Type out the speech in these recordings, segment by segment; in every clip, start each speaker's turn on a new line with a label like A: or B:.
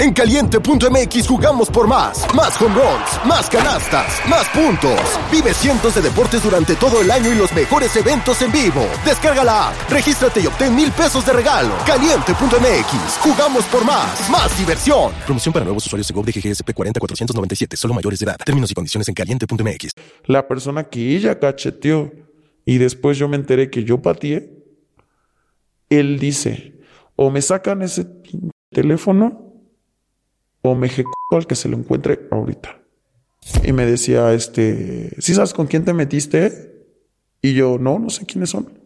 A: En caliente.mx jugamos por más. Más home runs, más canastas, más puntos. Vive cientos de deportes durante todo el año y los mejores eventos en vivo. Descarga la app, regístrate y obtén mil pesos de regalo. Caliente.mx, jugamos por más. Más diversión.
B: Promoción para nuevos usuarios de GOV de GGSP 40497, solo mayores de edad. Términos y condiciones en caliente.mx.
C: La persona que ella cacheteó y después yo me enteré que yo pateé, él dice, o me sacan ese teléfono o me ejecuto al que se lo encuentre ahorita. Y me decía, este, ¿sí sabes con quién te metiste? Y yo, no, no sé quiénes son.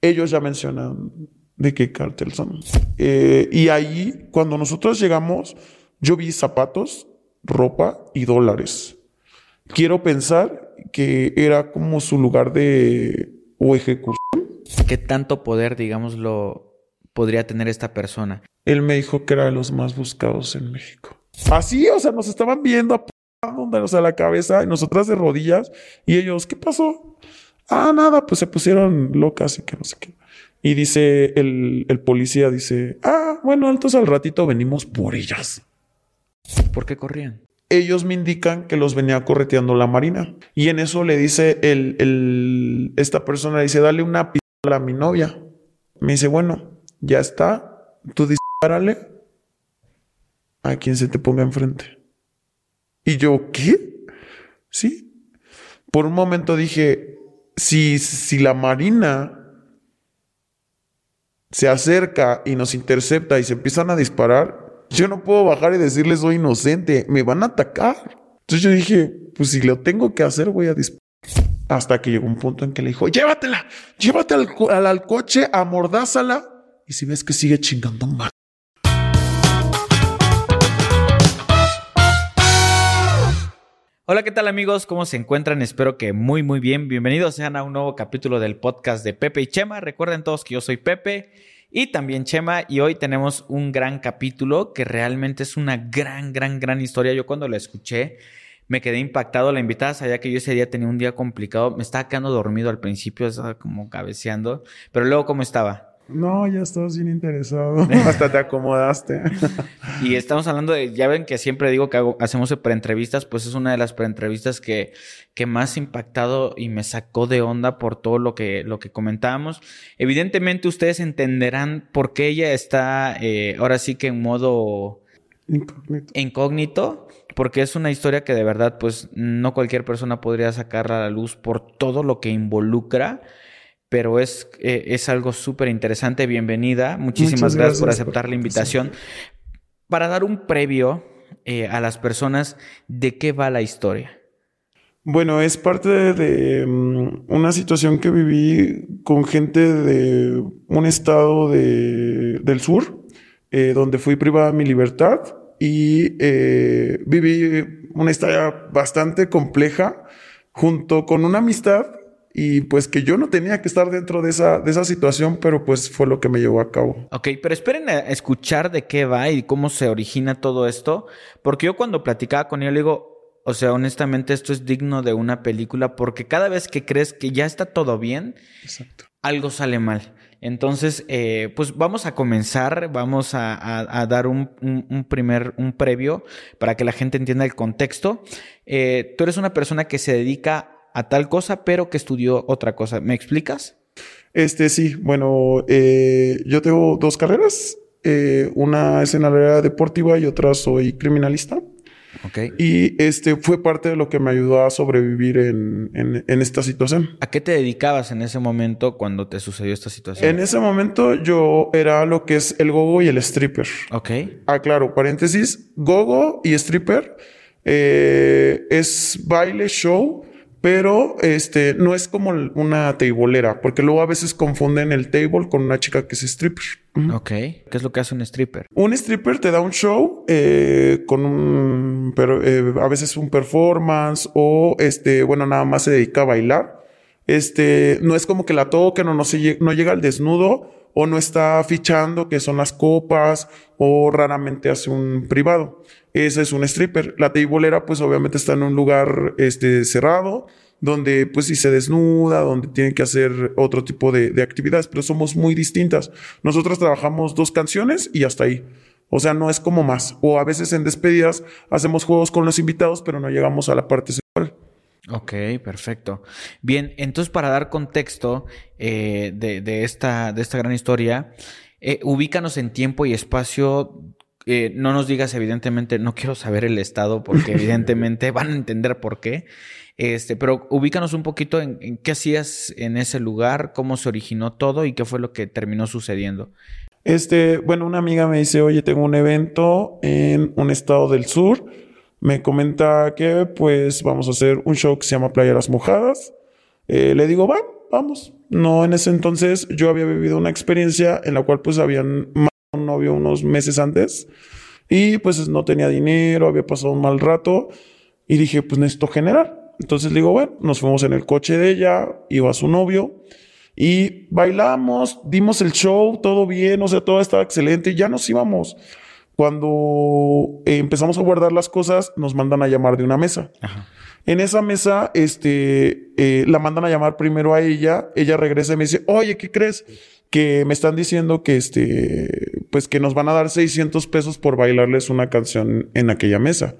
C: Ellos ya mencionan de qué cártel son. Eh, y ahí, cuando nosotros llegamos, yo vi zapatos, ropa y dólares. Quiero pensar que era como su lugar de o ejecución.
D: ¿Qué tanto poder, digámoslo, podría tener esta persona?
C: Él me dijo que era de los más buscados en México. Así, o sea, nos estaban viendo apuntándonos a la cabeza y nosotras de rodillas. Y ellos, ¿qué pasó? Ah, nada, pues se pusieron locas y que no sé qué. Y dice el, el policía, dice, ah, bueno, entonces al ratito venimos por ellas.
D: ¿Por qué corrían?
C: Ellos me indican que los venía correteando la marina. Y en eso le dice el, el, esta persona, dice, dale una pistola a mi novia. Me dice, bueno, ya está, tú dispárale a quien se te ponga enfrente. Y yo, ¿qué? Sí. Por un momento dije, si, si la marina se acerca y nos intercepta y se empiezan a disparar, yo no puedo bajar y decirles soy inocente, me van a atacar. Entonces yo dije, pues si lo tengo que hacer, voy a disparar. Hasta que llegó un punto en que le dijo, llévatela, llévate al, al, al coche, amordázala. Y si ves que sigue chingando.
D: Hola, ¿qué tal amigos? ¿Cómo se encuentran? Espero que muy, muy bien. Bienvenidos sean a un nuevo capítulo del podcast de Pepe y Chema. Recuerden todos que yo soy Pepe y también Chema y hoy tenemos un gran capítulo que realmente es una gran, gran, gran historia. Yo cuando lo escuché me quedé impactado. La invitada sabía que yo ese día tenía un día complicado. Me estaba quedando dormido al principio, estaba como cabeceando, pero luego ¿cómo estaba?
C: No, ya estabas bien interesado. Hasta te acomodaste.
D: y estamos hablando de, ya ven que siempre digo que hago, hacemos preentrevistas, pues es una de las preentrevistas que, que más impactado y me sacó de onda por todo lo que, lo que comentábamos. Evidentemente ustedes entenderán por qué ella está eh, ahora sí que en modo
C: Incógnito.
D: incógnito, porque es una historia que de verdad pues no cualquier persona podría sacarla a la luz por todo lo que involucra pero es, eh, es algo súper interesante. Bienvenida. Muchísimas gracias, gracias, por aceptar por... la invitación. Para dar un previo eh, a las personas de qué va la historia.
C: Bueno, es parte de, de um, una situación que viví con gente de un estado de, del sur, eh, donde fui privada de mi libertad y viví una historia bastante compleja junto con una amistad y pues que yo no tenía que estar dentro de esa, de esa situación, pero pues fue lo que me llevó a cabo.
D: Ok, pero esperen a escuchar de qué va y cómo se origina todo esto, porque yo cuando platicaba con él le digo, o sea, honestamente esto es digno de una película, porque cada vez que crees que ya está todo bien,
C: Exacto.
D: algo sale mal. Entonces, eh, pues vamos a comenzar, vamos a, a, a dar un, un, un, primer, un previo para que la gente entienda el contexto. Eh, tú eres una persona que se dedica a tal cosa, pero que estudió otra cosa. ¿Me explicas?
C: Este sí, bueno, eh, yo tengo dos carreras. Eh, una es en la área deportiva y otra soy criminalista.
D: Okay.
C: Y este fue parte de lo que me ayudó a sobrevivir en, en, en, esta situación.
D: ¿A qué te dedicabas en ese momento cuando te sucedió esta situación?
C: En ese momento yo era lo que es el gogo y el stripper.
D: Ok.
C: Ah, claro, paréntesis, gogo y stripper eh, es baile, show, pero este no es como una teibolera, porque luego a veces confunden el table con una chica que es stripper.
D: Ok. ¿Qué es lo que hace un stripper?
C: Un stripper te da un show eh, con un, pero, eh, a veces un performance o este, bueno, nada más se dedica a bailar. Este, no es como que la toquen o no, se, no llega al desnudo o no está fichando que son las copas o raramente hace un privado. Ese es un stripper. La teibolera pues obviamente está en un lugar este, cerrado donde pues si se desnuda, donde tiene que hacer otro tipo de, de, actividades, pero somos muy distintas. Nosotros trabajamos dos canciones y hasta ahí. O sea, no es como más. O a veces en despedidas hacemos juegos con los invitados, pero no llegamos a la parte.
D: Ok, perfecto. Bien, entonces para dar contexto eh, de, esta, de esta gran historia, eh, ubícanos en tiempo y espacio. Eh, no nos digas, evidentemente, no quiero saber el estado, porque evidentemente van a entender por qué. Este, pero ubícanos un poquito en, en, qué hacías en ese lugar, cómo se originó todo y qué fue lo que terminó sucediendo.
C: Este, bueno, una amiga me dice, oye, tengo un evento en un estado del sur. Me comenta que pues vamos a hacer un show que se llama Playeras Mojadas. Eh, le digo, va, vamos. No, en ese entonces yo había vivido una experiencia en la cual pues habían un novio unos meses antes y pues no tenía dinero, había pasado un mal rato y dije, pues necesito generar. Entonces digo, bueno, nos fuimos en el coche de ella, iba su novio y bailamos, dimos el show, todo bien, o sea, todo estaba excelente, ya nos íbamos. Cuando eh, empezamos a guardar las cosas, nos mandan a llamar de una mesa. En esa mesa, este, eh, la mandan a llamar primero a ella, ella regresa y me dice, oye, ¿qué crees? Que me están diciendo que este, pues que nos van a dar 600 pesos por bailarles una canción en aquella mesa.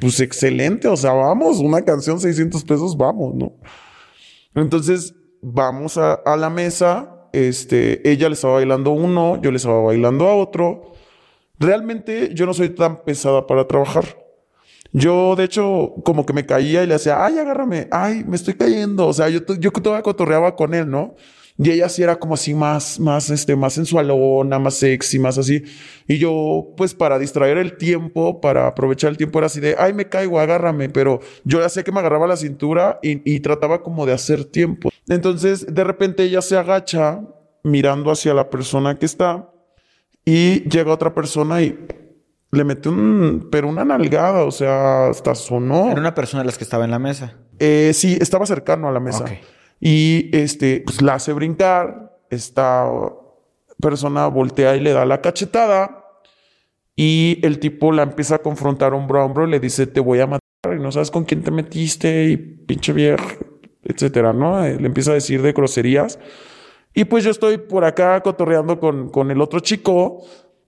C: Pues excelente, o sea, vamos, una canción 600 pesos, vamos, ¿no? Entonces, vamos a, la mesa, este, ella le estaba bailando uno, yo le estaba bailando a otro. Realmente yo no soy tan pesada para trabajar. Yo, de hecho, como que me caía y le hacía, ay, agárrame, ay, me estoy cayendo. O sea, yo, yo todavía cotorreaba con él, ¿no? Y ella sí era como así más, más, este, más sensualona, más sexy, más así. Y yo, pues para distraer el tiempo, para aprovechar el tiempo, era así de, ay, me caigo, agárrame. Pero yo ya sé que me agarraba la cintura y trataba como de hacer tiempo. Entonces, de repente ella se agacha mirando hacia la persona que está y llega otra persona y le mete un, pero una nalgada, o sea, hasta sonó.
D: Era una persona de las que estaba en la mesa.
C: Eh, sí, estaba cercano a la mesa. Y este, pues la hace brincar. Esta persona voltea y le da la cachetada. Y el tipo la empieza a confrontar hombro a hombro y le dice: Te voy a matar y no sabes con quién te metiste y pinche vieja, etcétera, ¿no? Eh, le empieza a decir de groserías. Y pues yo estoy por acá cotorreando con, con el otro chico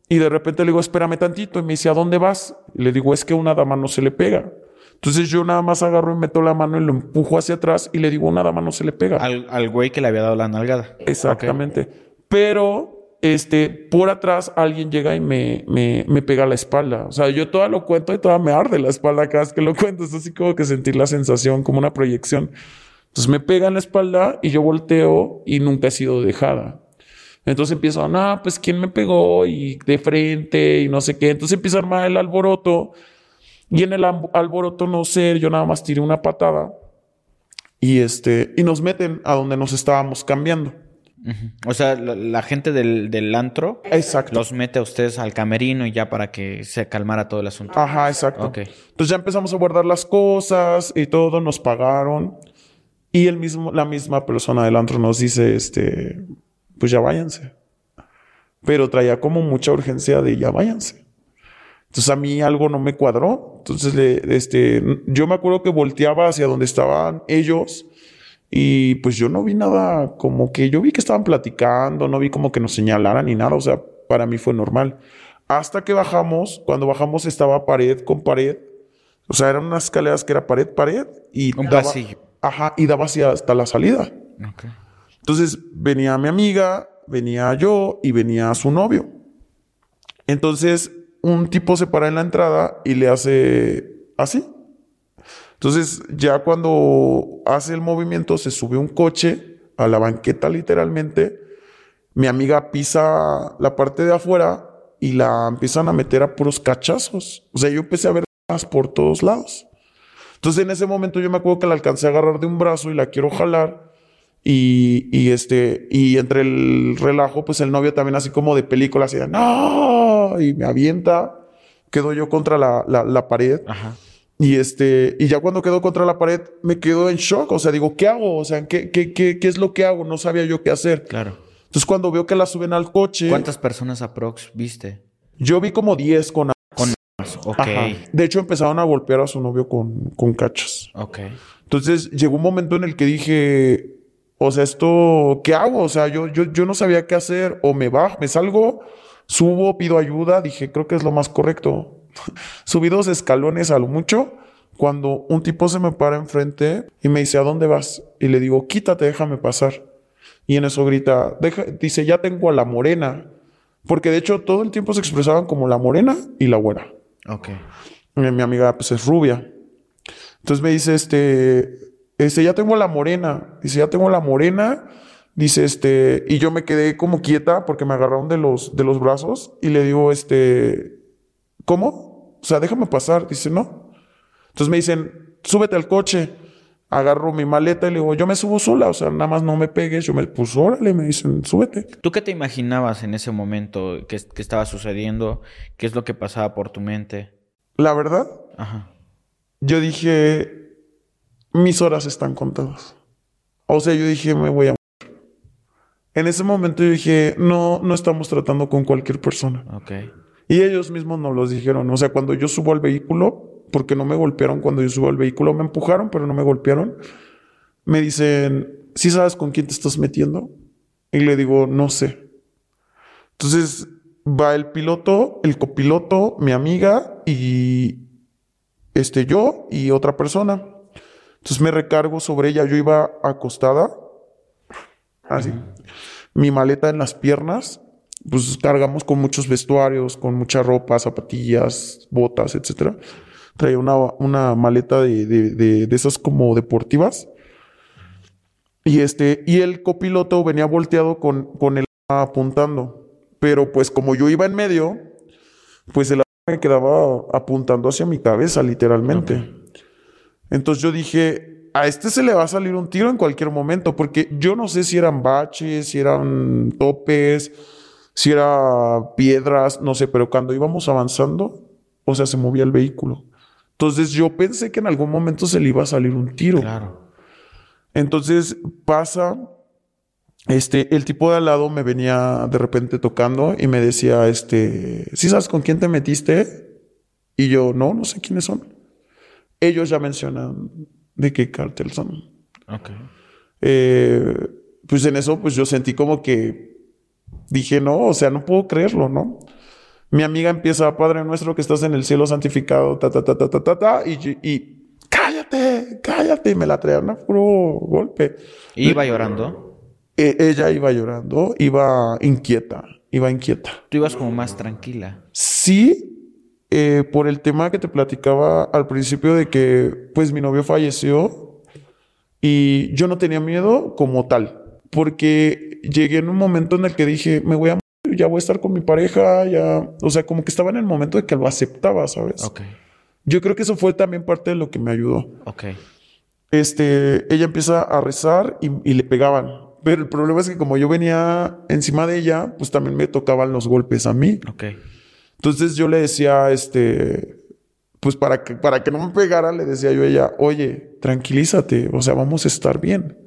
C: y de repente le digo, espérame tantito. Y me dice, ¿a dónde vas? Y le digo, es que una dama no se le pega. Entonces yo nada más agarro y meto la mano y lo empujo hacia atrás y le digo, una dama no se le pega.
D: Al, güey que le había dado la nalgada.
C: Exactamente. Pero, este, por atrás alguien llega y me, me, me pega la espalda. O sea, yo toda lo cuento y toda me arde la espalda cada vez que lo cuento. Es así como que sentir la sensación, como una proyección. Entonces me pega en la espalda y yo volteo y nunca he sido dejada. Entonces empiezo, no, pues quién me pegó y de frente y no sé qué. Entonces empieza a armar el alboroto y en el alboroto no sé, yo nada más tiré una patada y este, y nos meten a donde nos estábamos cambiando.
D: O sea, la, gente del, del, antro
C: exacto.
D: los mete a ustedes al camerino y ya para que se calmara todo el asunto.
C: Ajá, exacto. Entonces ya empezamos a guardar las cosas y todo, nos pagaron. Y el mismo, la misma persona del antro nos dice, este, pues ya váyanse. Pero traía como mucha urgencia de ya váyanse. Entonces a mí algo no me cuadró. Entonces, este, yo me acuerdo que volteaba hacia donde estaban ellos y pues yo no vi nada como que yo vi que estaban platicando, no vi como que nos señalaran ni nada. O sea, para mí fue normal. Hasta que bajamos, cuando bajamos estaba pared con pared. O sea, eran unas escaleras que era pared, pared y
D: un pasillo.
C: Ajá, y daba hacia hasta la salida. Entonces venía mi amiga, venía yo y venía su novio. Entonces un tipo se para en la entrada y le hace así. Entonces, ya cuando hace el movimiento, se sube un coche a la banqueta literalmente. Mi amiga pisa la parte de afuera y la empiezan a meter a puros cachazos. O sea, yo empecé a ver por todos lados. Entonces, en ese momento yo me acuerdo que la alcancé a agarrar de un brazo y la quiero jalar. Y, y, este, y entre el relajo, pues el novio también así como de película, así de, no, y me avienta, quedo yo contra la, la, pared. Y este, y ya cuando quedo contra la pared, me quedo en shock. O sea, digo, ¿qué hago? O sea, ¿qué, qué, qué, qué es lo que hago? No sabía yo qué hacer.
D: Claro.
C: Entonces, cuando veo que la suben al coche.
D: ¿Cuántas personas aprox viste?
C: Yo vi como 10 con
D: Ok.
C: De hecho, empezaron a golpear a su novio con, con cachas.
D: Ok.
C: Entonces, llegó un momento en el que dije, o sea, esto, ¿qué hago? O sea, yo, yo, yo no sabía qué hacer, o me bajo, me salgo, Subo, pido ayuda, dije, creo que es lo más correcto. Subí dos escalones a lo mucho cuando un tipo se me para enfrente y me dice, ¿a dónde vas? Y le digo, quítate, déjame pasar. Y en eso grita, Deja, dice, ya tengo a la morena. Porque de hecho todo el tiempo se expresaban como la morena y la güera.
D: Ok.
C: Mi, mi amiga pues es rubia. Entonces me dice, este, este, ya tengo la morena. Dice, ya tengo la morena. Dice, este, y yo me quedé como quieta porque me agarraron de los, de los brazos y le digo, este, ¿cómo? O sea, déjame pasar. Dice, no. Entonces me dicen, súbete al coche. Agarro mi maleta y le digo, yo me subo sola, o sea, nada más no me pegues. Yo me, pues órale, me dicen, súbete.
D: ¿Tú qué te imaginabas en ese momento que, que estaba sucediendo? ¿Qué es lo que pasaba por tu mente?
C: La verdad,
D: Ajá.
C: yo dije, mis horas están contadas. O sea, yo dije, me voy a. En ese momento yo dije, no, no estamos tratando con cualquier persona.
D: Ok.
C: Y ellos mismos nos los dijeron. O sea, cuando yo subo al vehículo, porque no me golpearon cuando yo subo al vehículo, me empujaron, pero no me golpearon. Me dicen, ¿sí sabes con quién te estás metiendo? Y le digo, no sé. Entonces va el piloto, el copiloto, mi amiga y este yo y otra persona. Entonces me recargo sobre ella. Yo iba acostada, así, mi maleta en las piernas. Pues cargamos con muchos vestuarios, con mucha ropa, zapatillas, botas, etcétera. Traía una, una maleta de, de, de, de esas como deportivas. Y este, y el copiloto venía volteado con, con el apuntando. Pero pues como yo iba en medio, pues el me quedaba apuntando hacia mi cabeza, literalmente. Entonces yo dije, a este se le va a salir un tiro en cualquier momento, porque yo no sé si eran baches, si eran topes, si era piedras, no sé, pero cuando íbamos avanzando, o sea, se movía el vehículo. Entonces yo pensé que en algún momento se le iba a salir un tiro.
D: Claro.
C: Entonces pasa, este, el tipo de al lado me venía de repente tocando y me decía, este, ¿sí sabes con quién te metiste? Y yo, no, no sé quiénes son. Ellos ya mencionan de qué cártel son.
D: Ok.
C: Eh, pues en eso, pues yo sentí como que dije, no, o sea, no puedo creerlo, ¿no? Mi amiga empieza, Padre nuestro que estás en el cielo santificado, ta, ta, ta, ta, ta, ta, ta, y, y cállate, cállate, y me la traían a puro golpe.
D: ¿Iba llorando?
C: Eh, ella iba llorando, iba inquieta, iba inquieta.
D: Tú ibas como más tranquila.
C: Sí, eh, por el tema que te platicaba al principio de que pues mi novio falleció y yo no tenía miedo como tal, porque llegué en un momento en el que dije, me voy a ya voy a estar con mi pareja, ya, o sea, como que estaba en el momento de que lo aceptaba, ¿sabes?
D: Ok.
C: Yo creo que eso fue también parte de lo que me ayudó.
D: Ok.
C: Este, ella empieza a rezar y, y le pegaban. Pero el problema es que como yo venía encima de ella, pues también me tocaban los golpes a mí.
D: Ok.
C: Entonces yo le decía, este, pues para que, para que no me pegara, le decía yo a ella, oye, tranquilízate, o sea, vamos a estar bien.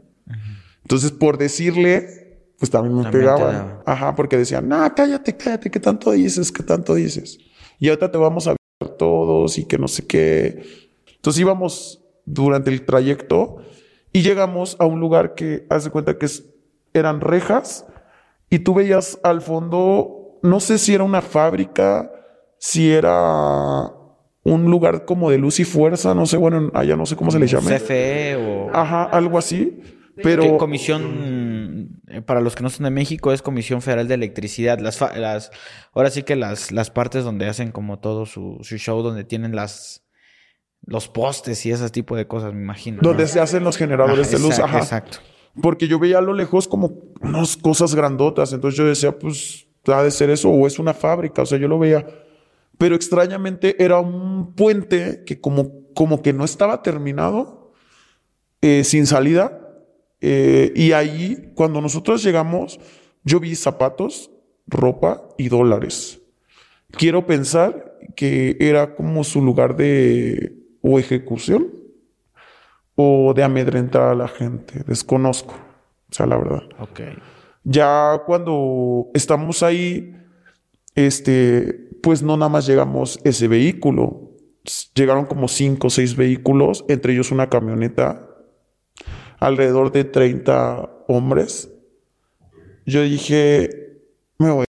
C: Entonces, por decirle, pues también me
D: También
C: pegaban. Ajá, porque decían, no, cállate, cállate, ¿qué tanto dices? ¿Qué tanto dices? Y ahorita te vamos a ver todos y que no sé qué. Entonces íbamos durante el trayecto y llegamos a un lugar que, haz de cuenta que es- eran rejas y tú veías al fondo, no sé si era una fábrica, si era un lugar como de luz y fuerza, no sé, bueno, allá no sé cómo se le llame.
D: CFE o...
C: Ajá, algo así.
D: ¿Qué
C: Pero
D: comisión, eh, para los que no son de México, es Comisión Federal de Electricidad. Las, las, ahora sí que las, las partes donde hacen como todo su, su show, donde tienen las los postes y ese tipo de cosas, me imagino. ¿no?
C: donde se hacen los generadores
D: Ajá,
C: de luz,
D: exacto,
C: ajá.
D: Exacto.
C: Porque yo veía a lo lejos como unas cosas grandotas. Entonces yo decía, pues, ha de ser eso o es una fábrica. O sea, yo lo veía. Pero extrañamente era un puente que como, como que no estaba terminado, eh, sin salida. Eh, y ahí, cuando nosotros llegamos, yo vi zapatos, ropa y dólares. Quiero pensar que era como su lugar de o ejecución o de amedrentar a la gente. Desconozco. O sea, la verdad.
D: Ok.
C: Ya cuando estamos ahí, este, pues no nada más llegamos ese vehículo. Llegaron como cinco o seis vehículos, entre ellos una camioneta, alrededor de 30 hombres. Yo dije, me voy.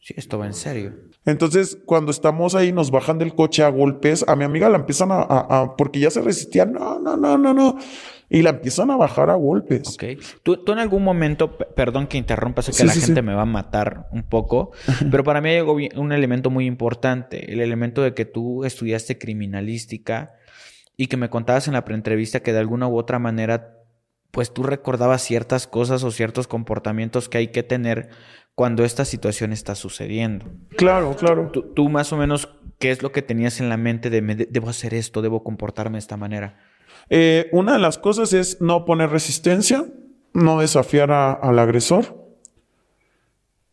D: Sí, esto va en serio.
C: Entonces, cuando estamos ahí, nos bajan del coche a golpes. A mi amiga la empiezan a, a- a- porque ya se resistía, no, no, no, no, no. Y la empiezan a bajar a golpes.
D: Ok. ¿Tú, tú en algún momento, pe- perdón que interrumpa, sé que
C: Sí,
D: la
C: sí,
D: gente
C: sí.
D: me va a matar un poco, pero para mí hay un elemento muy importante, el elemento de que tú estudiaste criminalística y que me contabas en la preentrevista que de alguna u otra manera, pues tú recordabas ciertas cosas o ciertos comportamientos que hay que tener cuando esta situación está sucediendo.
C: Claro, claro.
D: Tú, tú más o menos, ¿qué es lo que tenías en la mente de me de- debo hacer esto, debo comportarme de esta manera?
C: Eh, una de las cosas es no poner resistencia, no desafiar a- al agresor,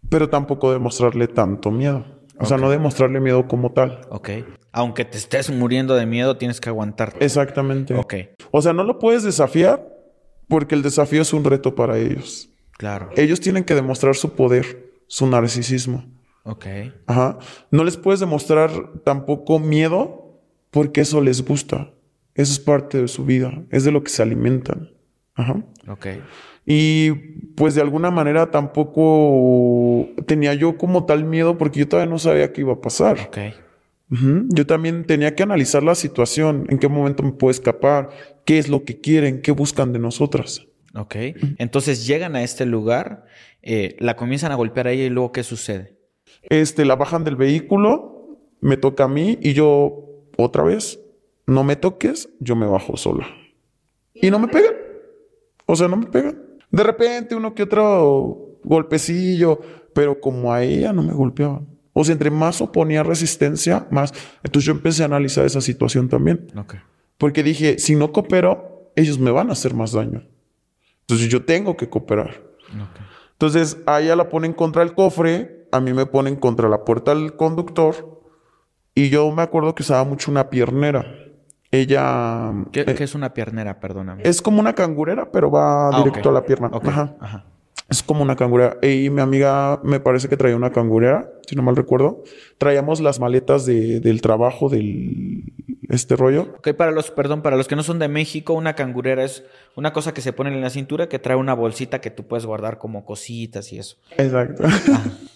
C: pero tampoco demostrarle tanto miedo. O sea,
D: Ok.
C: no demostrarle miedo como tal.
D: Ok. Aunque te estés muriendo de miedo, tienes que aguantar.
C: Exactamente.
D: Ok,
C: O sea, no lo puedes desafiar porque el desafío es un reto para ellos.
D: claro.
C: Ellos tienen que demostrar su poder, su narcisismo.
D: Ok,
C: Ajá. No les puedes demostrar tampoco miedo porque eso les gusta. Eso es parte de su vida. Es de lo que se alimentan. Ajá.
D: ok.
C: Y pues de alguna manera tampoco tenía yo como tal miedo porque yo todavía no sabía qué iba a pasar.
D: Ok.
C: Ujú. Yo también tenía que analizar la situación, en qué momento me puedo escapar, qué es lo que quieren, qué buscan de nosotras.
D: Ok. Entonces llegan a este lugar, eh, la comienzan a golpear a ella y luego ¿qué sucede?
C: Este, la bajan del vehículo, me toca a mí y yo otra vez, no me toques, yo me bajo sola. Y no me pegan. O sea, no me pegan. De repente uno que otro golpecillo, pero como a ella no me golpeaban. O sea, entre más oponía resistencia, más. Entonces yo empecé a analizar esa situación también.
D: Ok.
C: Porque dije, si no coopero, ellos me van a hacer más daño. Entonces yo tengo que cooperar. Entonces a ella la ponen contra el cofre, a mí me ponen contra la puerta del conductor y yo me acuerdo que usaba mucho una piernera. Ella
D: ¿Qué,
C: eh,
D: qué es una piernera? Perdóname.
C: es como una cangurera, pero va
D: Ah,
C: directo a la pierna. Ajá.
D: Ajá.
C: Es como una cangurera. Y mi amiga me parece que traía una cangurera, si no mal recuerdo. Traíamos las maletas de- del trabajo del este rollo.
D: Ok, para los, perdón, para los que no son de México, una cangurera es una cosa que se pone en la cintura que trae una bolsita que tú puedes guardar como cositas y eso.
C: Exacto.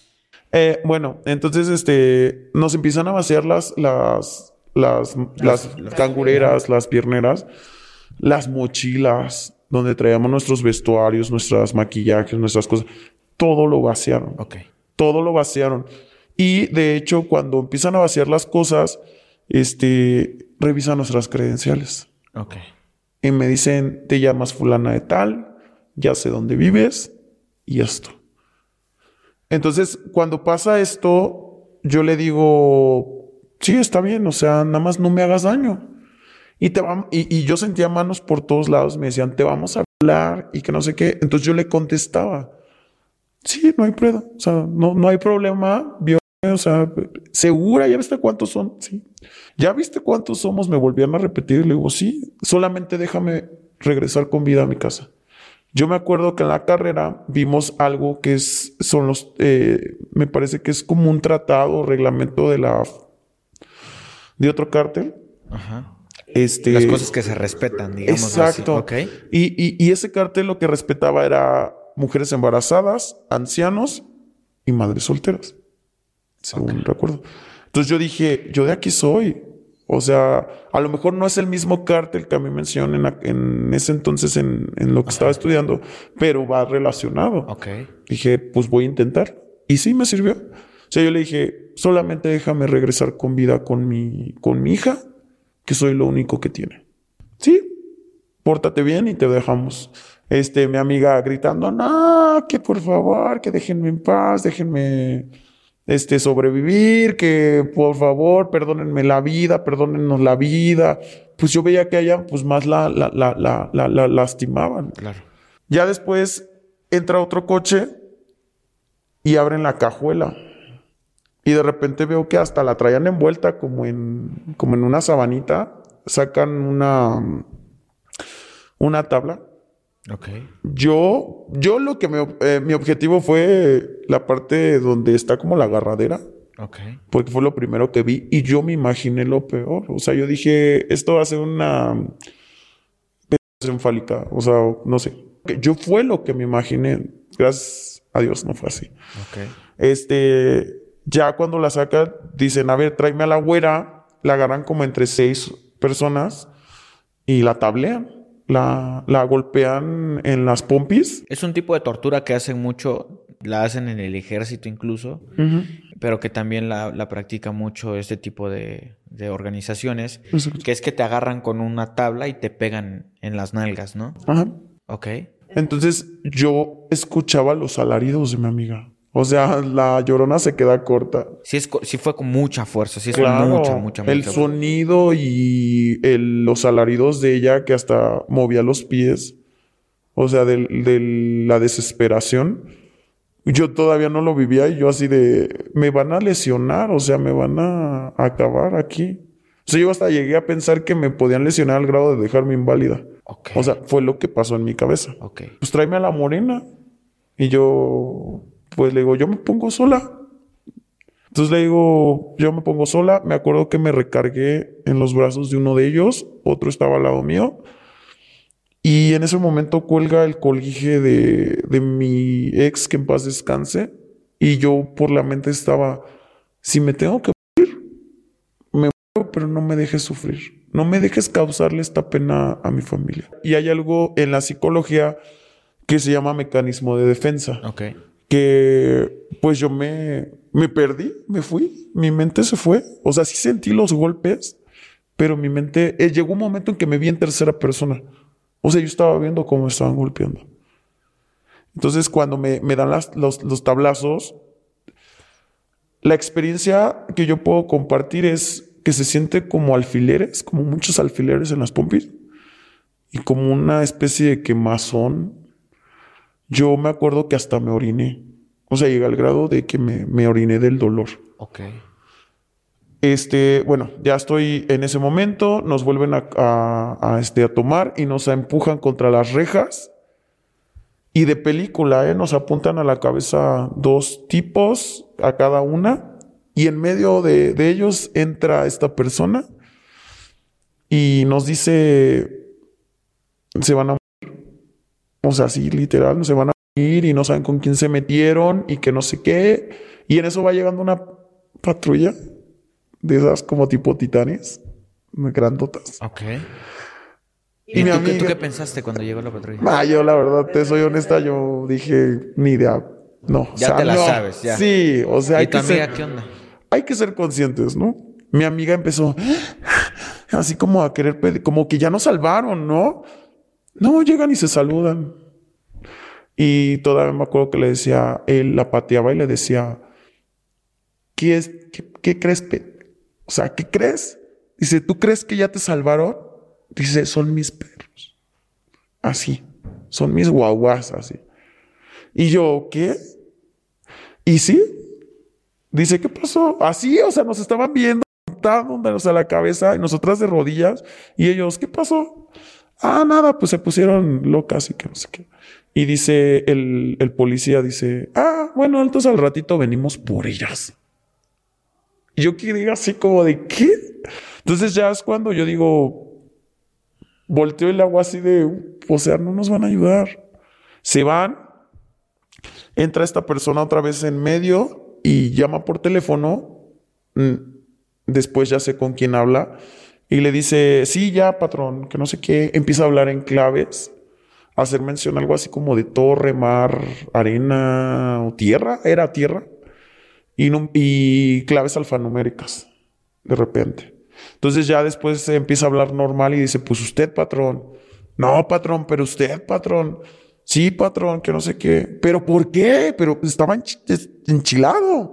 C: Eh, bueno, entonces este nos empiezan a vaciar las, las, las, las cangureras, las pierneras, las mochilas, donde traíamos nuestros vestuarios, nuestras maquillajes, nuestras cosas. Todo lo vaciaron. Todo lo vaciaron. Y de hecho, cuando empiezan a vaciar las cosas, este, revisan nuestras credenciales.
D: Ok.
C: Y me dicen, te llamas fulana de tal, ya sé dónde vives y esto. Entonces, cuando pasa esto, yo le digo, sí, está bien, o sea, nada más no me hagas daño. Y, te vam- y, y yo sentía manos por todos lados, me decían, te vamos a hablar y que no sé qué. Entonces yo le contestaba, sí, no hay problema, o sea, no, no hay problema, o sea, segura, ¿ya viste cuántos son? Sí. ¿Ya viste cuántos somos? Me volvían a repetir le digo, sí, solamente déjame regresar con vida a mi casa. Yo me acuerdo que en la carrera vimos algo que es, son los, eh, me parece que es como un tratado o reglamento de la, de otro cártel.
D: Ajá.
C: Este,
D: Las cosas que se respetan, digamos.
C: Exacto.
D: Así. Ok.
C: Y, y- y ese cartel lo que respetaba era mujeres embarazadas, ancianos y madres solteras, según recuerdo. Entonces yo dije, yo de aquí soy. O sea, a lo mejor no es el mismo cártel que a mí mencioné en, en ese entonces en, en lo que estaba estudiando, pero va relacionado.
D: Ok.
C: Dije, pues voy a intentar. Y sí me sirvió. O sea, yo le dije, solamente déjame regresar con vida con mi, con mi hija, que soy lo único que tiene. Sí, pórtate bien y te dejamos. Este, mi amiga gritando, no, que por favor, que déjenme en paz, déjenme este, sobrevivir, que por favor, perdónenme la vida, perdónennos la vida. Pues yo veía que a ella, pues más la, la, la, la lastimaban.
D: Claro.
C: Ya después entra otro coche y abren la cajuela. Y de repente veo que hasta la traían envuelta como en, como en una sabanita. Sacan una, una tabla.
D: Ok.
C: Yo, yo lo que me, eh, mi objetivo fue la parte donde está como la agarradera,
D: Ok.
C: porque fue lo primero que vi y yo me imaginé lo peor. O sea, yo dije, esto va a ser una enfálica, o sea, no sé. Yo fue lo que me imaginé. Gracias a Dios no fue así.
D: Ok.
C: Este, Ya cuando la sacan, dicen, a ver, tráeme a la güera, la agarran como entre seis personas y la tablean. La, la golpean en las pompis.
D: Es un tipo de tortura que hacen mucho, la hacen en el ejército incluso, pero que también la, la practica mucho este tipo de, de organizaciones,
C: Exacto.
D: que es que te agarran con una tabla y te pegan en las nalgas, ¿no?
C: Ajá.
D: Ok.
C: Entonces yo escuchaba los alaridos de mi amiga. O sea, la llorona se queda corta.
D: Sí, es, sí fue con mucha fuerza, sí es
C: Claro,
D: con mucha, mucha,
C: el
D: mucha fuerza.
C: sonido y el- los alaridos de ella que hasta movía los pies. O sea, de, de la desesperación. Yo todavía no lo vivía y yo así de, me van a lesionar, o sea, me van a acabar aquí. O sea, yo hasta llegué a pensar que me podían lesionar al grado de dejarme inválida.
D: Ok.
C: O sea, fue lo que pasó en mi cabeza.
D: ok.
C: Pues tráeme a la morena. Y yo, pues le digo, yo me pongo sola. Entonces le digo, yo me pongo sola. Me acuerdo que me recargué en los brazos de uno de ellos, otro estaba al lado mío. Y en ese momento cuelga el colguije de, de mi ex, que en paz descanse. Y yo por la mente estaba, si me tengo que morir, me muero, pero no me dejes sufrir. No me dejes causarle esta pena a mi familia. Y hay algo en la psicología que se llama mecanismo de defensa
D: Ok.
C: Que pues yo me, me perdí, me fui, mi mente se fue. O sea, sí sentí los golpes, pero mi mente, eh, llegó un momento en que me vi en tercera persona. O sea, yo estaba viendo cómo me estaban golpeando. Entonces, cuando me, me dan las- los, los tablazos, la experiencia que yo puedo compartir es que se siente como alfileres, como muchos alfileres en las pompis, y como una especie de quemazón. Yo me acuerdo que hasta me oriné. O sea, llegué al grado de que me, me oriné del dolor.
D: Ok.
C: Este, bueno, ya estoy en ese momento, nos vuelven a, a- a, este, a tomar y nos empujan contra las rejas. Y de película, ¿eh? nos apuntan a la cabeza dos tipos a cada una. Y en medio de, de ellos entra esta persona y nos dice, se van a. O sea, así literal, no se van a morir y no saben con quién se metieron y que no sé qué. Y en eso va llegando una patrulla de esas como tipo titanes, grandotas.
D: Ok.
C: Y
D: ¿Y,
C: mi
D: tú,
C: amiga-
D: qué pensaste cuando llegó la patrulla?
C: Ah, yo la verdad, te soy honesta, yo dije, ni idea. No, o
D: Ya
C: sea,
D: te la
C: no.
D: sabes, ya.
C: Sí, o sea,
D: ¿Y
C: hay
D: tu
C: que,
D: amiga
C: ser,
D: qué onda?
C: hay que ser conscientes, ¿no? Mi amiga empezó así como a querer pedir, como que ya nos salvaron, ¿no? No, llegan y se saludan. Y todavía me acuerdo que le decía, él la pateaba y le decía, ¿qué es? ¿Qué, crees? pe- O sea, ¿qué crees? Dice, ¿tú crees que ya te salvaron? Dice, son mis perros. Así. Son mis guaguas, así. Y yo, ¿qué? Y sí. Dice, ¿qué pasó? Así, o sea, nos estaban viendo, dándonos a la cabeza y nosotras de rodillas. Y ellos, ¿qué pasó? Ah, nada, pues se pusieron locas y que no sé qué. Y dice el, policía, dice, ah, bueno, entonces al ratito venimos por ellas. Y yo que diga así como de, ¿qué? Entonces ya es cuando yo digo, volteo el agua así de, o sea, no nos van a ayudar. Se van, entra esta persona otra vez en medio y llama por teléfono. Mm, Después ya sé con quién habla y le dice, sí, ya, patrón, que no sé qué. Empieza a hablar en claves, hacer mención algo así como de torre, mar, arena o tierra. Era tierra. Y, num- y claves alfanuméricas, de repente. Entonces ya después empieza a hablar normal y dice, pues usted, patrón. No, patrón, pero usted, patrón. Sí, patrón, que no sé qué. ¿Pero por qué? Pero estaba enchi- es- enchilado.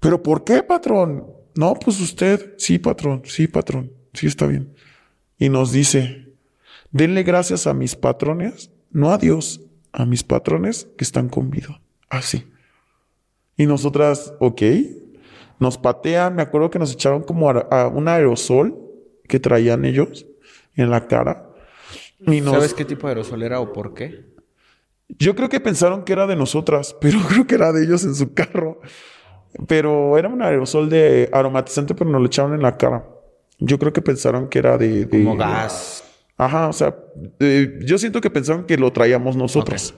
C: ¿Pero por qué, patrón? No, pues usted. Sí, patrón. Sí, patrón. Sí, está bien. Y nos dice, denle gracias a mis patrones, no a Dios, a mis patrones que están con vida. Así. Y nosotras, ok. Nos patean. Me acuerdo que nos echaron como a, a un aerosol que traían ellos en la cara. Y nos,
D: ¿Sabes qué tipo de aerosol era o por qué?
C: yo creo que pensaron que era de nosotras, pero creo que era de ellos en su carro. Pero era un aerosol de aromatizante, pero nos lo echaron en la cara. Yo creo que pensaron que era de... de-
D: Como gas.
C: Ajá, o sea, eh, yo siento que pensaron que lo traíamos nosotros.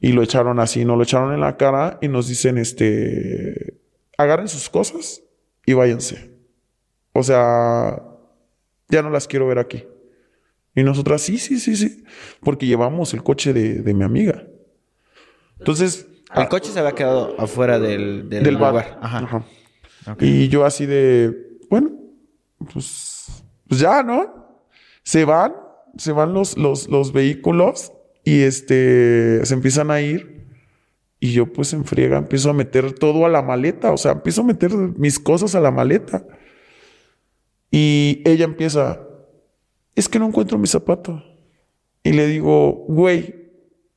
C: Y lo echaron así, nos lo echaron en la cara y nos dicen, este, agarren sus cosas y váyanse. O sea, ya no las quiero ver aquí. Y nosotras, sí, sí, sí, sí, porque llevamos el coche de, de mi amiga. Entonces...
D: El
C: ah,
D: coche se había quedado afuera del, del,
C: del bar.
D: Ajá.
C: Ajá. Y yo así de, pues, pues ya, ¿no? Se van, se van los, los, los vehículos y este, se empiezan a ir. Y yo pues en friega empiezo a meter todo a la maleta, o sea, empiezo a meter mis cosas a la maleta. Y ella empieza, es que no encuentro mi zapato. Y le digo, güey,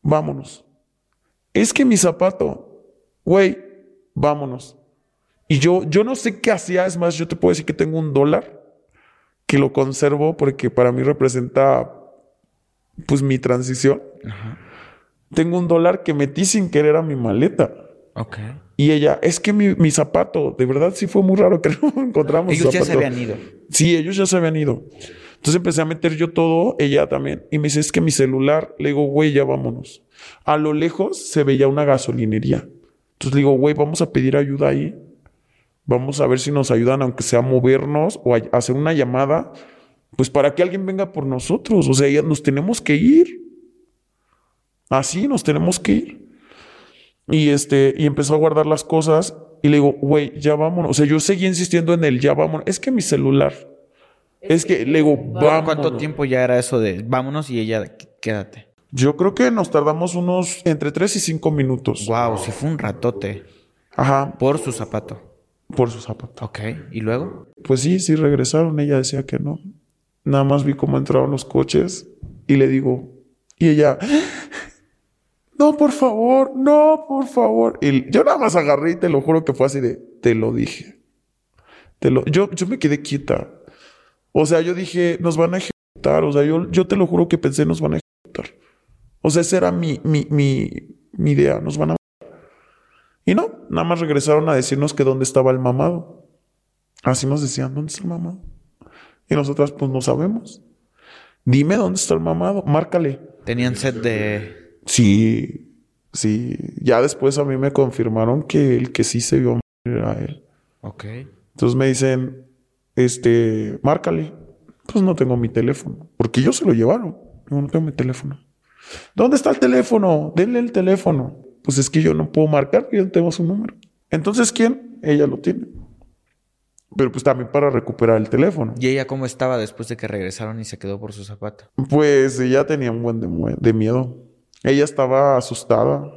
C: vámonos. Es que mi zapato, güey, vámonos. Y yo, yo no sé qué hacía, es más, yo te puedo decir que tengo un dólar que lo conservo porque para mí representa pues mi transición. Tengo un dólar que metí sin querer a mi maleta.
D: Ok.
C: Y ella, es que mi, mi zapato, de verdad sí fue muy raro que no encontramos
D: Ellos ya se
C: zapato.
D: habían ido.
C: Sí, ellos ya se habían ido. Entonces empecé a meter yo todo, ella también. Y me dice, es que mi celular, le digo, güey, ya vámonos. A lo lejos se veía una gasolinería. Entonces le digo, güey, vamos a pedir ayuda ahí. Vamos a ver si nos ayudan, aunque sea a movernos o a hacer una llamada, pues para que alguien venga por nosotros. O sea, ya nos tenemos que ir. Así nos tenemos que ir. Y este, y empezó a guardar las cosas y le digo, güey, ya vámonos. O sea, yo seguí insistiendo en el ya vámonos. Es que mi celular. Es que le digo, vámonos.
D: ¿Cuánto tiempo ya era eso de vámonos y ella, quédate?
C: Yo creo que nos tardamos unos entre 3 y 5 minutos.
D: Wow, sí fue un ratote.
C: Ajá,
D: Por su zapato.
C: Por su zapato.
D: Ok. ¿Y luego?
C: Pues sí, sí regresaron. Ella decía que no. Nada más vi cómo entraron los coches y le digo, y ella, no, por favor, no, por favor. Y yo nada más agarré y te lo juro que fue así de, te lo dije. Te lo, yo, yo me quedé quieta. O sea, yo dije, nos van a ejecutar. O sea, yo, yo te lo juro que pensé, nos van a ejecutar. O sea, esa era mi, mi, mi, mi idea, nos van a y no, nada más regresaron a decirnos que dónde estaba el mamado. Así nos decían, ¿dónde está el mamado? Y nosotras, pues no sabemos. Dime dónde está el mamado, márcale.
D: Tenían set de.
C: Sí, sí. Ya después a mí me confirmaron que el que sí se vio era él.
D: Ok.
C: Entonces me dicen, este, márcale. Pues no tengo mi teléfono, porque ellos se lo llevaron. Yo no tengo mi teléfono. ¿Dónde está el teléfono? Denle el teléfono. Pues es que yo no puedo marcar, yo no tengo su número. Entonces, ¿quién? Ella lo tiene. Pero pues también para recuperar el teléfono.
D: ¿Y ella cómo estaba después de que regresaron y se quedó por su zapato?
C: Pues ella tenía un buen de miedo. Ella estaba asustada.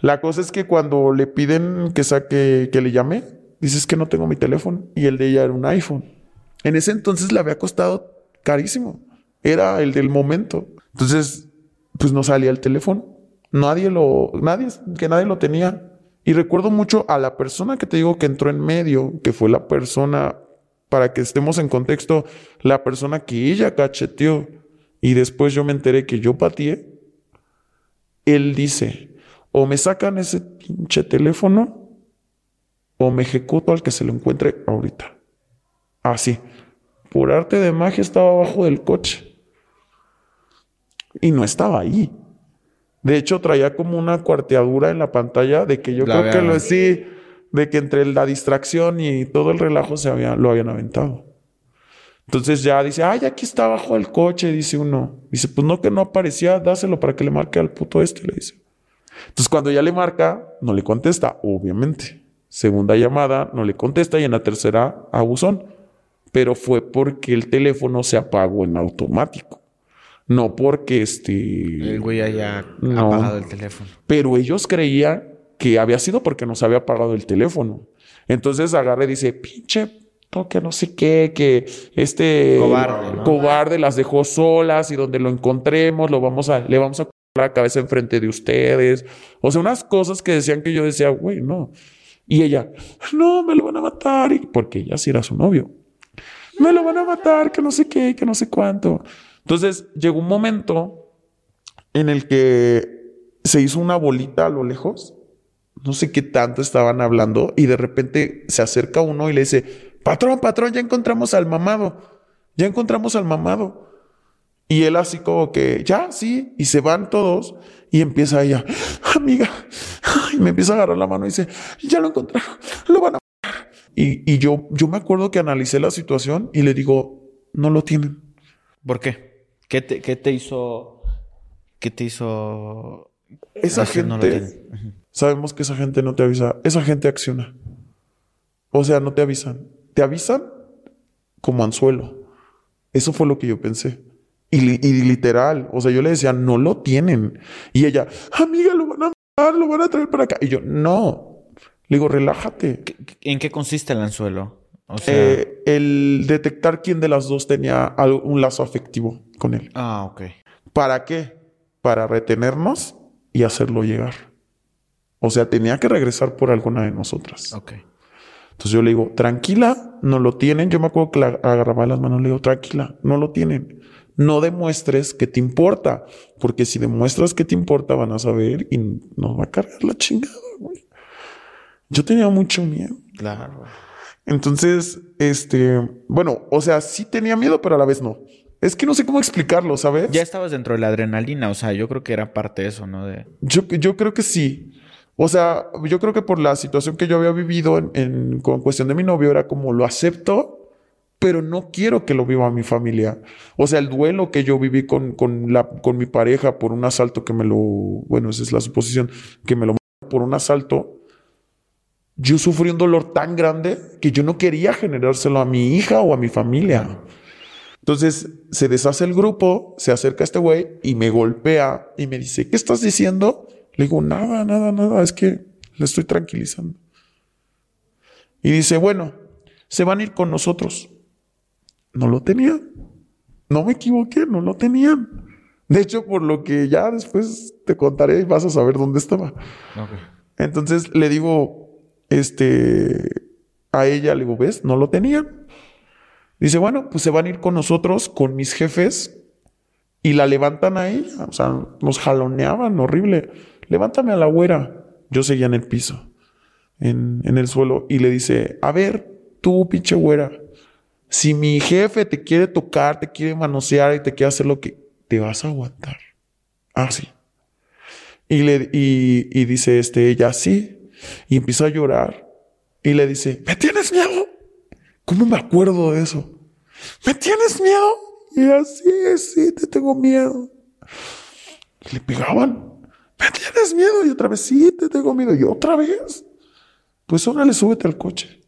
C: La cosa es que cuando le piden que saque, que le llame, dices que no tengo mi teléfono. Y el de ella era un iPhone. En ese entonces le había costado carísimo. Era el del momento. Entonces, pues no salía el teléfono. Nadie lo, nadie, que nadie lo tenía. Y recuerdo mucho a la persona que te digo que entró en medio, que fue la persona, para que estemos en contexto, la persona que ella cacheteó. Y después yo me enteré que yo pateé. Él dice, o me sacan ese pinche teléfono, o me ejecuto al que se lo encuentre ahorita. Así. Por arte de magia estaba abajo del coche. Y no estaba ahí. De hecho, traía como una cuarteadura en la pantalla de que yo
D: La
C: creo que lo sí, de que entre la distracción y todo el relajo se había, lo habían aventado. Entonces ya dice, ay, aquí está abajo del coche, dice uno. Dice, pues no que no aparecía, dáselo para que le marque al puto este, le dice. Entonces cuando ya le marca, no le contesta, obviamente. Segunda llamada, no le contesta y en la tercera, a buzón. Pero fue porque el teléfono se apagó en automático. No porque este...
D: El güey haya
C: No.
D: apagado el teléfono.
C: Pero ellos creían que había sido porque nos había apagado el teléfono. Entonces agarra y dice, pinche que no sé qué, que este
D: Cobarde, ¿no?
C: cobarde las dejó solas y donde lo encontremos lo vamos a, le vamos a la cabeza enfrente de ustedes. O sea, unas cosas que decían que yo decía, güey, no. Y ella, no, me lo van a matar. Y, porque ella sí era su novio. Me lo van a matar, que no sé qué, que no sé cuánto. Entonces llegó un momento en el que se hizo una bolita a lo lejos. No sé qué tanto estaban hablando y de repente se acerca uno y le dice, patrón, patrón, ya encontramos al mamado. Ya encontramos al mamado. Y él así como que, ya, sí, y se van todos y empieza ella, amiga, Y me empieza a agarrar la mano y dice, ya lo encontraron, lo van a... Y, y yo, yo me acuerdo que analicé la situación y le digo, no lo tienen.
D: ¿Por qué? ¿Qué te, qué te hizo? ¿Qué te hizo?
C: Esa gente,
D: no
C: sabemos que esa gente no te avisa, esa gente acciona. O sea, no te avisan. Te avisan como anzuelo. Eso fue lo que yo pensé. Y, li- y literal, o sea, yo le decía, no lo tienen. Y ella, amiga, lo van a matar, lo van a traer para acá. Y yo, no. Le digo, relájate.
D: ¿Qué- qué- ¿En qué consiste el anzuelo? O sea,
C: Eh, el detectar quién de las dos tenía algo- un lazo afectivo con él.
D: ah, ok.
C: ¿Para qué? Para retenernos y hacerlo llegar. O sea, tenía que regresar por alguna de nosotras.
D: Ok.
C: Entonces yo le digo, tranquila, no lo tienen. Yo me acuerdo que la agarraba las manos, le digo, tranquila, no lo tienen. No demuestres que te importa, porque si demuestras que te importa, van a saber y nos va a cargar la chingada, güey. Yo tenía mucho miedo.
D: Claro.
C: Entonces, este, bueno, o sea, sí tenía miedo, pero a la vez no. Es que no sé cómo explicarlo, ¿sabes?
D: Ya estabas dentro de la adrenalina, o sea, yo creo que era parte de eso, ¿no? De...
C: Yo, yo creo que sí. O sea, yo creo que por la situación que yo había vivido en, en- con cuestión de mi novio era como lo acepto, pero no quiero que lo viva mi familia. O sea, el duelo que yo viví con, con, la, con mi pareja por un asalto que me lo, bueno, esa es la suposición, que me lo por un asalto, yo sufrí un dolor tan grande que yo no quería generárselo a mi hija o a mi familia. Entonces se deshace el grupo, se acerca este güey y me golpea y me dice, ¿qué estás diciendo? Le digo, nada, nada, nada, es que le estoy tranquilizando. Y dice, bueno, se van a ir con nosotros. No lo tenían. No me equivoqué, no lo tenían. De hecho, por lo que ya después te contaré y vas a saber dónde estaba. Entonces le digo, este, a ella, le digo, ¿ves? No lo tenían. Dice, bueno, pues se van a ir con nosotros, con mis jefes, y la levantan a ella. O sea, nos jaloneaban, horrible. Levántame a la güera. Yo seguía en el piso, en, en el suelo, y le dice, a ver, tú, pinche güera, si mi jefe te quiere tocar, te quiere manosear y te quiere hacer lo que, te vas a aguantar. Ah, sí. Y, le, y, y dice este, ella sí. Y empieza a llorar. Y le dice, ¿me tienes miedo? ¿Cómo me acuerdo de eso? ¿Me tienes miedo? Y ella, sí, te tengo miedo. Le pegaban. ¿Me tienes miedo? Y otra vez, sí, te tengo miedo. Y otra vez. Pues órale, súbete al coche.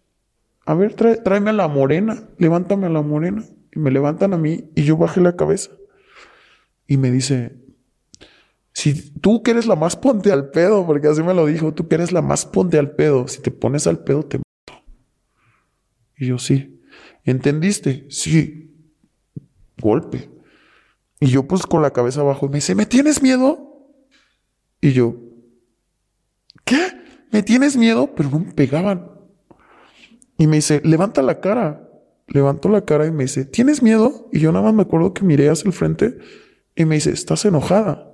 C: A ver, tráeme a la morena. Levántame a la morena. Y me levantan a mí y yo bajé la cabeza. Y me dice, si tú que eres la más ponte al pedo, porque así me lo dijo, tú que eres la más ponte al pedo, si te pones al pedo te. Y yo sí. ¿Entendiste? Sí. Golpe. Y yo pues con la cabeza abajo me dice, ¿me tienes miedo? Y yo, ¿qué? ¿Me tienes miedo? Pero no me pegaban. Y me dice, levanta la cara. Levanto la cara y me dice, ¿tienes miedo? Y yo nada más me acuerdo que miré hacia el frente y me dice, ¿estás enojada?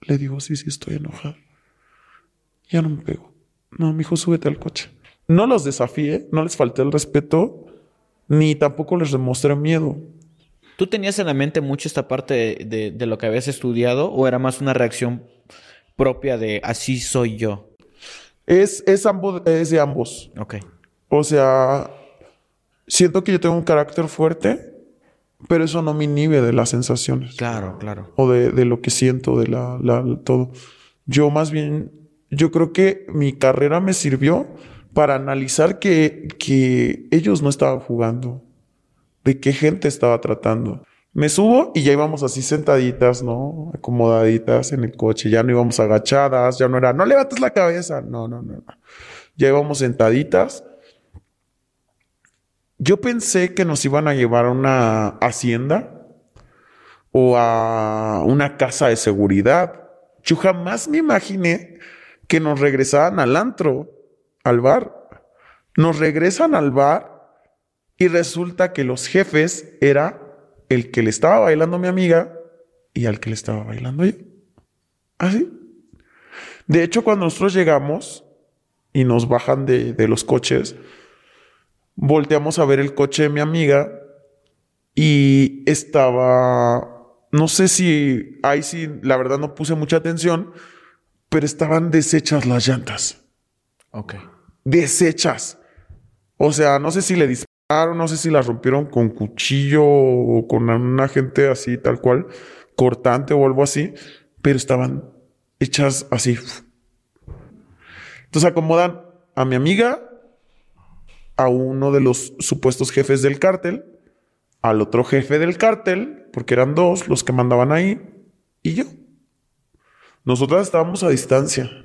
C: Le digo, sí, sí, estoy enojada. Ya no me pego. No, mi hijo, súbete al coche. No los desafié, no les falté el respeto, ni tampoco les demostré miedo.
D: ¿Tú tenías en la mente mucho esta parte de, de- de lo que habías estudiado o era más una reacción propia de así soy yo?
C: Es, es, ambos, es de ambos.
D: Ok.
C: O sea, siento que yo tengo un carácter fuerte, pero eso no me inhibe de las sensaciones.
D: Claro, claro.
C: o de, de lo que siento, de la, la- todo. Yo más bien, yo creo que mi carrera me sirvió para analizar que, que ellos no estaban jugando, de qué gente estaba tratando. Me subo y ya íbamos así sentaditas, ¿no? Acomodaditas en el coche, ya no íbamos agachadas, ya no era, no levantes la cabeza, no, no, no. no. Ya íbamos sentaditas. Yo pensé que nos iban a llevar a una hacienda o a una casa de seguridad. Yo jamás me imaginé que nos regresaran al antro, al bar. Nos regresan al bar y resulta que los jefes era el que le estaba bailando mi amiga y al que le estaba bailando yo. Así. De hecho, cuando nosotros llegamos y nos bajan de, de los coches, volteamos a ver el coche de mi amiga y estaba, no sé si, ahí sí, la verdad no puse mucha atención, pero estaban deshechas las llantas.
D: Ok.
C: Deshechas. O sea, no sé si le dispararon, no sé si las rompieron con cuchillo o con una gente así, tal cual, cortante o algo así, pero estaban hechas así. Entonces acomodan a mi amiga, a uno de los supuestos jefes del cártel, al otro jefe del cártel, porque eran dos los que mandaban ahí, y yo. Nosotras estábamos a distancia.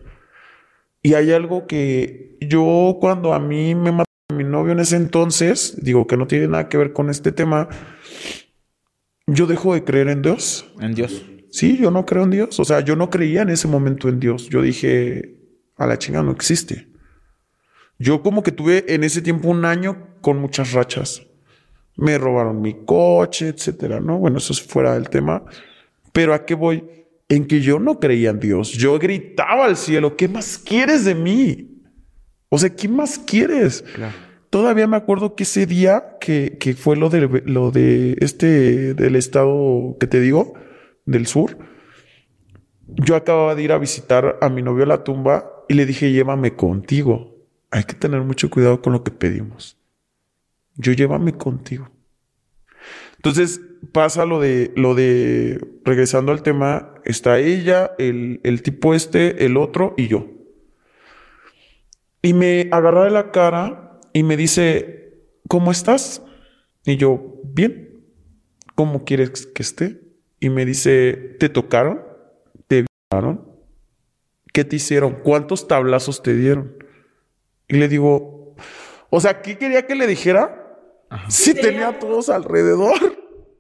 C: Y hay algo que yo cuando a mí me mató mi novio en ese entonces, digo que no tiene nada que ver con este tema, yo dejo de creer en Dios.
D: En Dios.
C: Sí, yo no creo en Dios. O sea, yo no creía en ese momento en Dios. Yo dije, a la chinga no existe. Yo como que tuve en ese tiempo un año con muchas rachas. Me robaron mi coche, etcétera, ¿no? Bueno, eso es fuera del tema. Pero ¿a qué voy? En que yo no creía en Dios. Yo gritaba al cielo, ¿qué más quieres de mí? O sea, ¿qué más quieres?
D: Claro.
C: Todavía me acuerdo que ese día que, que fue lo de, lo de este, del estado que te digo, del sur, yo acababa de ir a visitar a mi novio a la tumba y le dije, llévame contigo. Hay que tener mucho cuidado con lo que pedimos. Yo llévame contigo. Entonces pasa lo de, lo de, regresando al tema, está ella, el, el tipo este, el otro y yo. Y me agarra de la cara y me dice, ¿cómo estás? Y yo, bien. ¿Cómo quieres que esté? Y me dice, ¿te tocaron? ¿Te violaron? ¿Qué te hicieron? ¿Cuántos tablazos te dieron? Y le digo, o sea, ¿qué quería que le dijera? Si tenía a todos alrededor,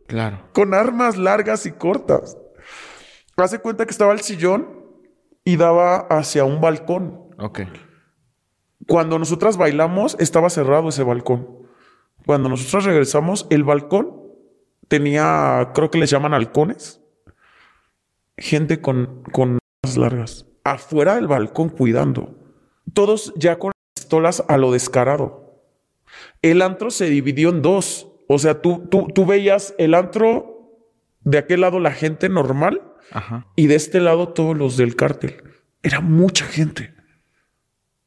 D: Claro.
C: con armas largas y cortas. Hace cuenta que estaba el sillón y daba hacia un balcón.
D: Ok.
C: Cuando nosotras bailamos, estaba cerrado ese balcón. Cuando nosotras regresamos, el balcón tenía, creo que les llaman halcones. Gente con, con armas largas. Afuera del balcón cuidando. Todos ya con pistolas a lo descarado. El antro se dividió en dos. O sea, tú, tú, tú veías el antro de aquel lado la gente normal
D: Ajá.
C: y de este lado todos los del cártel. Era mucha gente.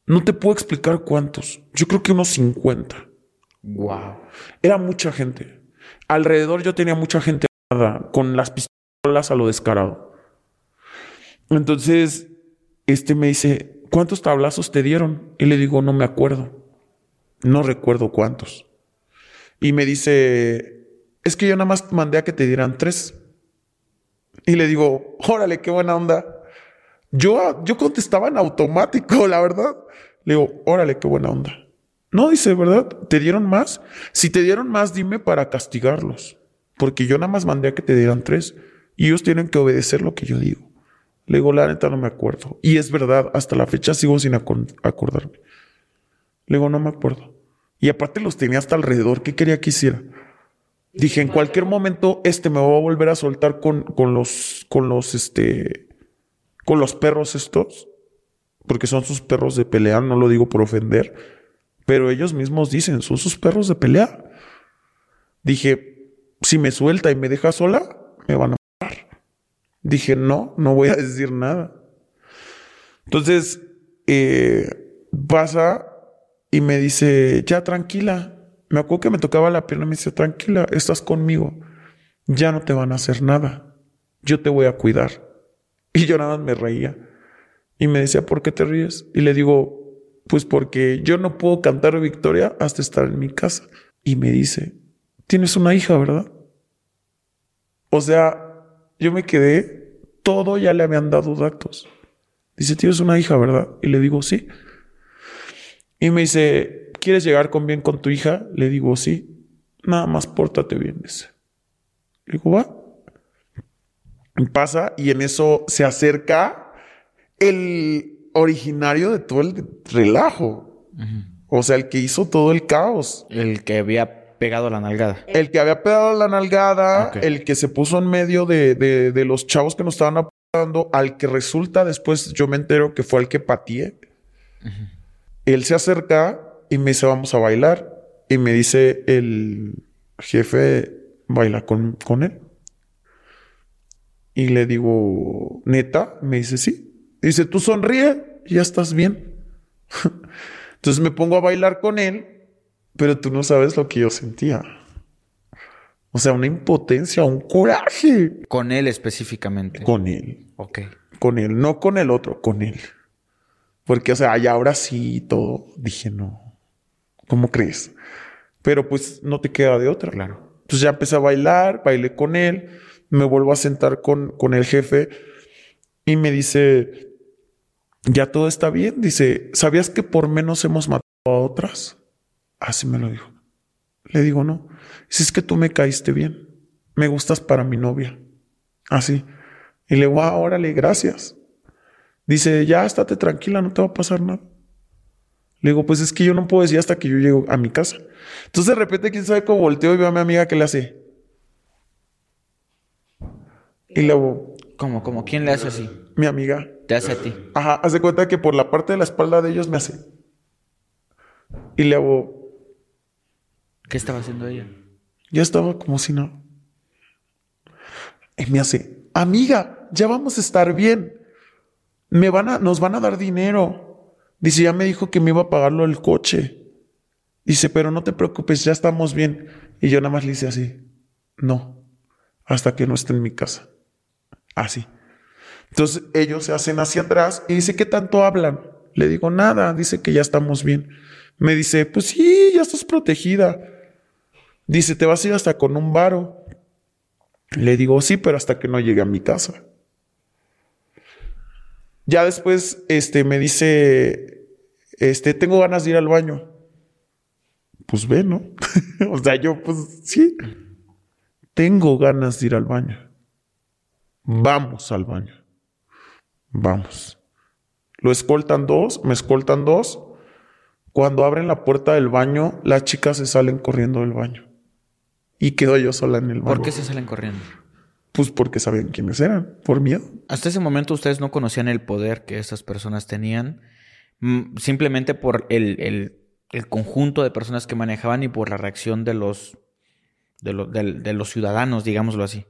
C: No te puedo explicar cuántos. Yo creo que unos 50.
D: Wow.
C: Era mucha gente. Alrededor yo tenía mucha gente con las pistolas a lo descarado. Entonces, este me dice, ¿cuántos tablazos te dieron? Y le digo, no me acuerdo. No recuerdo cuántos. Y me dice, es que yo nada más mandé a que te dieran tres. Y le digo, órale, qué buena onda. Yo, yo contestaba en automático, la verdad. Le digo, órale, qué buena onda. No, dice, ¿verdad? ¿Te dieron más? Si te dieron más, dime para castigarlos. Porque yo nada más mandé a que te dieran tres. Y ellos tienen que obedecer lo que yo digo. Le digo, la neta no me acuerdo. Y es verdad, hasta la fecha sigo sin acor- acordarme. Le digo, no me acuerdo. Y aparte los tenía hasta alrededor. ¿Qué quería que hiciera? Dije, en cualquier momento, este me va a volver a soltar con, con los, con los, este, con los perros estos. Porque son sus perros de pelea, no lo digo por ofender. Pero ellos mismos dicen, son sus perros de pelea. Dije, si me suelta y me deja sola, me van a matar. Dije, no, no voy a decir nada. Entonces, eh, pasa y me dice, ya tranquila. Me acuerdo que me tocaba la pierna y me dice, tranquila, estás conmigo. Ya no te van a hacer nada. Yo te voy a cuidar. Y yo nada más me reía. Y me decía, ¿por qué te ríes? Y le digo, pues porque yo no puedo cantar victoria hasta estar en mi casa. Y me dice, tienes una hija, ¿verdad? O sea, yo me quedé, todo ya le habían dado datos. Dice, tienes una hija, ¿verdad? Y le digo, sí. Y me dice, ¿quieres llegar con bien con tu hija? Le digo, sí. Nada más pórtate bien, dice. Le digo, va. Y pasa y en eso se acerca el originario de todo el relajo. O sea, el que hizo todo el caos.
D: El que había pegado la nalgada.
C: El que había pegado la nalgada, el que se puso en medio de, de- de los chavos que nos estaban apoyando, al que resulta después yo me entero que fue el que pateé. Él se acerca y me dice, vamos a bailar. Y me dice el jefe, baila con, con él. Y le digo, neta, me dice, sí. Dice, tú sonríe ya estás bien. Entonces me pongo a bailar con él, pero tú no sabes lo que yo sentía. O sea, una impotencia, un coraje.
D: Con él específicamente.
C: Con él.
D: Ok.
C: Con él, no con el otro, con él. Porque, o sea, ahora sí todo. Dije, no. ¿Cómo crees? Pero pues no te queda de otra.
D: Claro.
C: Entonces ya empecé a bailar, bailé con él, me vuelvo a sentar con, con el jefe y me dice, ya todo está bien. Dice, ¿sabías que por menos hemos matado a otras? Así me lo dijo. Le digo, no. Si es que tú me caíste bien. Me gustas para mi novia. Así. Y le digo, ah, órale, gracias. Dice, ya estate tranquila, no te va a pasar nada. Le digo, pues es que yo no puedo decir hasta que yo llego a mi casa. Entonces de repente, quién sabe cómo volteo y veo a mi amiga que le hace. Y luego,
D: ¿Cómo? ¿Cómo? ¿Quién le hace así?
C: mi amiga,
D: Te hace a ti.
C: ajá, hace cuenta que por la parte de la espalda de ellos me hace. Y le hago,
D: ¿Qué estaba haciendo ella?
C: ya estaba como si no. Y me hace, amiga, ya vamos a estar bien. Me van a, nos van a dar dinero. Dice, ya me dijo que me iba a pagarlo el coche. Dice, pero no te preocupes, ya estamos bien. Y yo nada más le hice así. No, hasta que no esté en mi casa. Así. Entonces ellos se hacen hacia atrás y dice, ¿qué tanto hablan? Le digo, nada, dice que ya estamos bien. Me dice, pues sí, ya estás protegida. Dice, te vas a ir hasta con un varo. Le digo, sí, pero hasta que no llegue a mi casa. Ya después, este, me dice, este, tengo ganas de ir al baño. Pues ve, ¿no? o sea, yo, pues sí. Tengo ganas de ir al baño. Vamos al baño. Vamos. Lo escoltan dos, me escoltan dos. Cuando abren la puerta del baño, las chicas se salen corriendo del baño. Y quedo yo sola en el baño.
D: ¿Por qué se salen corriendo?
C: Pues porque sabían quiénes eran, por miedo.
D: Hasta ese momento ustedes no conocían el poder que esas personas tenían, mm, simplemente por el, el- el conjunto de personas que manejaban y por la reacción de los, de, lo- de los ciudadanos, digámoslo así.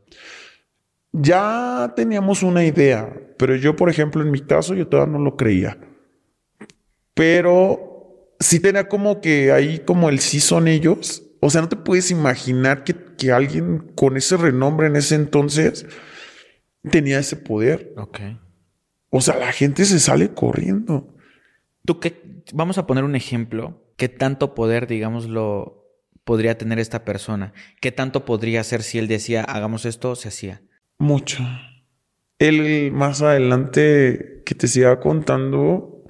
C: Ya teníamos una idea, pero yo, por ejemplo, en mi caso, yo todavía no lo creía. Pero sí tenía como que ahí como el sí son ellos. O sea, no te puedes imaginar que, que alguien con ese renombre en ese entonces tenía ese poder.
D: Ok.
C: O sea, la gente se sale corriendo.
D: ¿Tú qué? Vamos a poner un ejemplo. ¿Qué tanto poder, digámoslo, podría tener esta persona? ¿Qué tanto podría hacer si él decía, hagamos esto, se hacía?
C: Mucho. Él más adelante que te siga contando,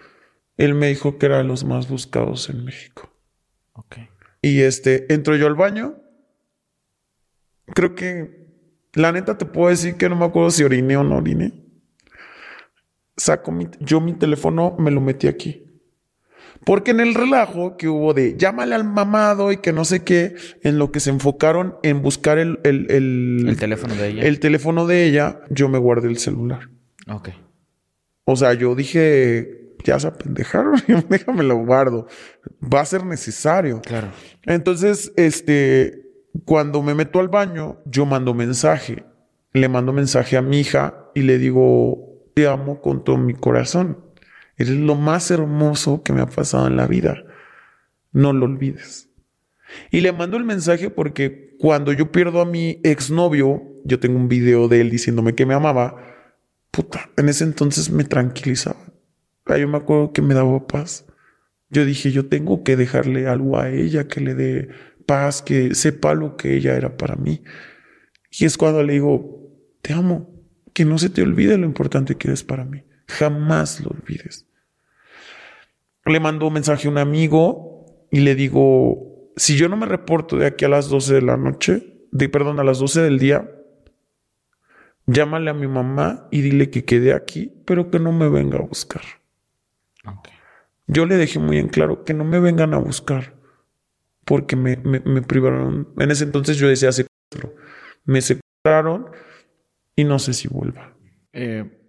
C: él me dijo que era de los más buscados en México.
D: Ok.
C: Y este, entro yo al baño. Creo que, la neta te puedo decir que no me acuerdo si oriné o no oriné. Saco mi, yo mi teléfono, me lo metí aquí. Porque en el relajo que hubo de llámale al mamado y que no sé qué, en lo que se enfocaron en buscar el, el, el,
D: El teléfono de ella.
C: el teléfono de ella, yo me guardé el celular.
D: Ok.
C: O sea, yo dije, ya se apendejaron, déjame lo guardo. Va a ser necesario.
D: Claro.
C: Entonces, este, cuando me meto al baño, yo mando mensaje. Le mando mensaje a mi hija y le digo, te amo con todo mi corazón. Eres lo más hermoso que me ha pasado en la vida. No lo olvides. Y le mando el mensaje porque cuando yo pierdo a mi exnovio, yo tengo un video de él diciéndome que me amaba. Puta, en ese entonces me tranquilizaba. Ah, Yo me acuerdo que me daba paz. Yo dije, yo tengo que dejarle algo a ella que le dé paz, que sepa lo que ella era para mí. Y es cuando le digo, te amo, que no se te olvide lo importante que eres para mí. Jamás lo olvides. Le mando un mensaje a un amigo y le digo, si yo no me reporto de aquí a las 12 de la noche, de perdón, a las 12 del día, llámale a mi mamá y dile que quede aquí, pero que no me venga a buscar. Yo le dejé muy en claro que no me vengan a buscar porque me, me, me privaron. En ese entonces yo decía secuestro. Me secuestraron y no sé si vuelva.
D: Eh,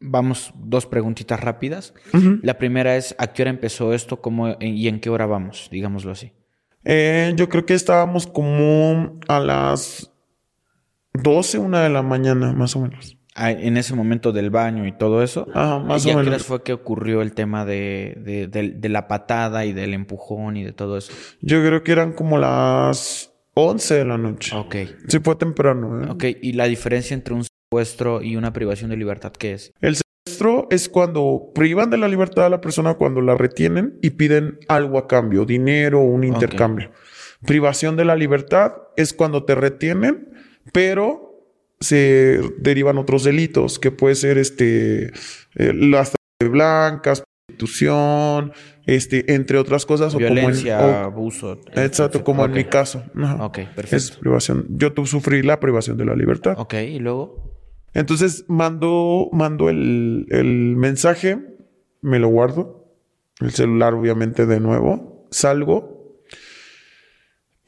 D: vamos, dos preguntitas rápidas. La primera es, ¿a qué hora empezó esto cómo, y en qué hora vamos? Digámoslo así.
C: Eh, yo creo que estábamos como a las 12, una de la mañana, más o menos.
D: En ese momento del baño y todo eso.
C: Ajá, más
D: ¿Y
C: o menos.
D: fue que ocurrió el tema de, de, de- de la patada y del empujón y de todo eso?
C: Yo creo que eran como las 11 de la noche.
D: Ok.
C: Sí, fue temprano. ¿eh?
D: Ok, ¿y la diferencia entre un secuestro y una privación de libertad qué es?
C: El secuestro es cuando privan de la libertad a la persona cuando la retienen y piden algo a cambio, dinero o un intercambio. Privación de la libertad es cuando te retienen, pero se derivan otros delitos, que puede ser este eh, las blancas, prostitución, este, entre otras cosas. o como en- o-
D: abuso.
C: exacto, como en mi caso. Ajá.
D: Ok, perfecto.
C: Es privación. Yo tu- sufrí la privación de la libertad.
D: Ok, y luego.
C: Entonces mando, mando el, el mensaje, me lo guardo, el celular obviamente de nuevo, salgo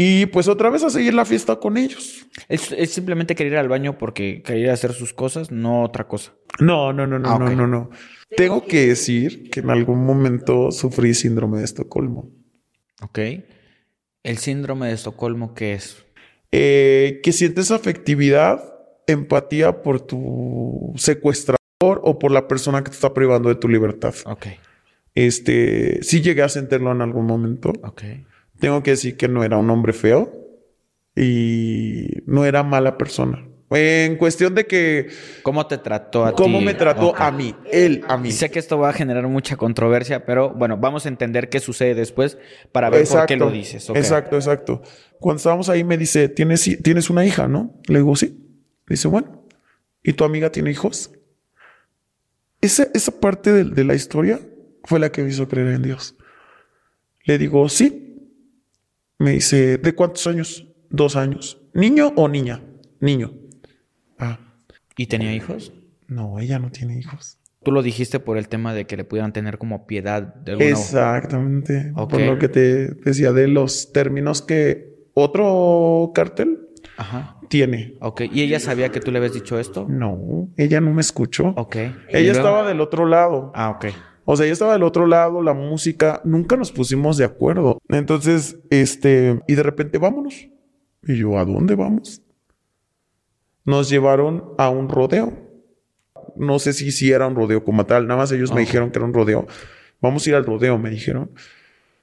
C: y pues otra vez a seguir la fiesta con ellos.
D: Es, es simplemente querer ir al baño porque querer hacer sus cosas, no otra cosa.
C: No, no, no, no,
D: Ah,
C: no, no, no. Tengo que decir que en algún momento sufrí síndrome de Estocolmo.
D: Ok. El síndrome de Estocolmo, ¿qué es?
C: Eh, que sientes afectividad, empatía por tu secuestrador o por la persona que te está privando de tu libertad.
D: Ok,
C: Este, sí llegué a sentirlo en algún momento.
D: ok.
C: Tengo que decir que no era un hombre feo y no era mala persona. En cuestión de que
D: ¿Cómo te trató a ti?
C: cómo me trató a mí, él a mí.
D: Sé que esto va a generar mucha controversia, pero bueno, vamos a entender qué sucede después para ver por qué lo dices.
C: Exacto, exacto. Cuando estábamos ahí me dice, ¿tienes, tienes una hija, ¿no? Le digo, sí. Dice, bueno, ¿y tu amiga tiene hijos? Esa, esa parte de, de la historia fue la que me hizo creer en Dios. Le digo, sí. Me dice, ¿de cuántos años? Dos años. ¿Niño o niña? Niño. Ah,
D: ¿Y tenía hijos?
C: no, ella no tiene hijos.
D: Tú lo dijiste por el tema de que le pudieran tener como piedad de alguna
C: Exactamente.
D: Ok.
C: Por lo que te decía de los términos que otro cartel
D: Ajá.
C: tiene.
D: Ok. ¿Y ella sabía que tú le habías dicho esto?
C: No, ella no me escuchó.
D: Ok. ¿Y
C: Ella
D: luego?
C: estaba del otro lado.
D: Ah, ok.
C: O sea, ella estaba del otro lado, la música, nunca nos pusimos de acuerdo. Entonces, este, y de repente, vámonos. Y yo, ¿a dónde vamos? Nos llevaron a un rodeo. No sé si, si era un rodeo como tal, nada más ellos me
D: Ok.
C: dijeron que era un rodeo. Vamos a ir al rodeo, me dijeron.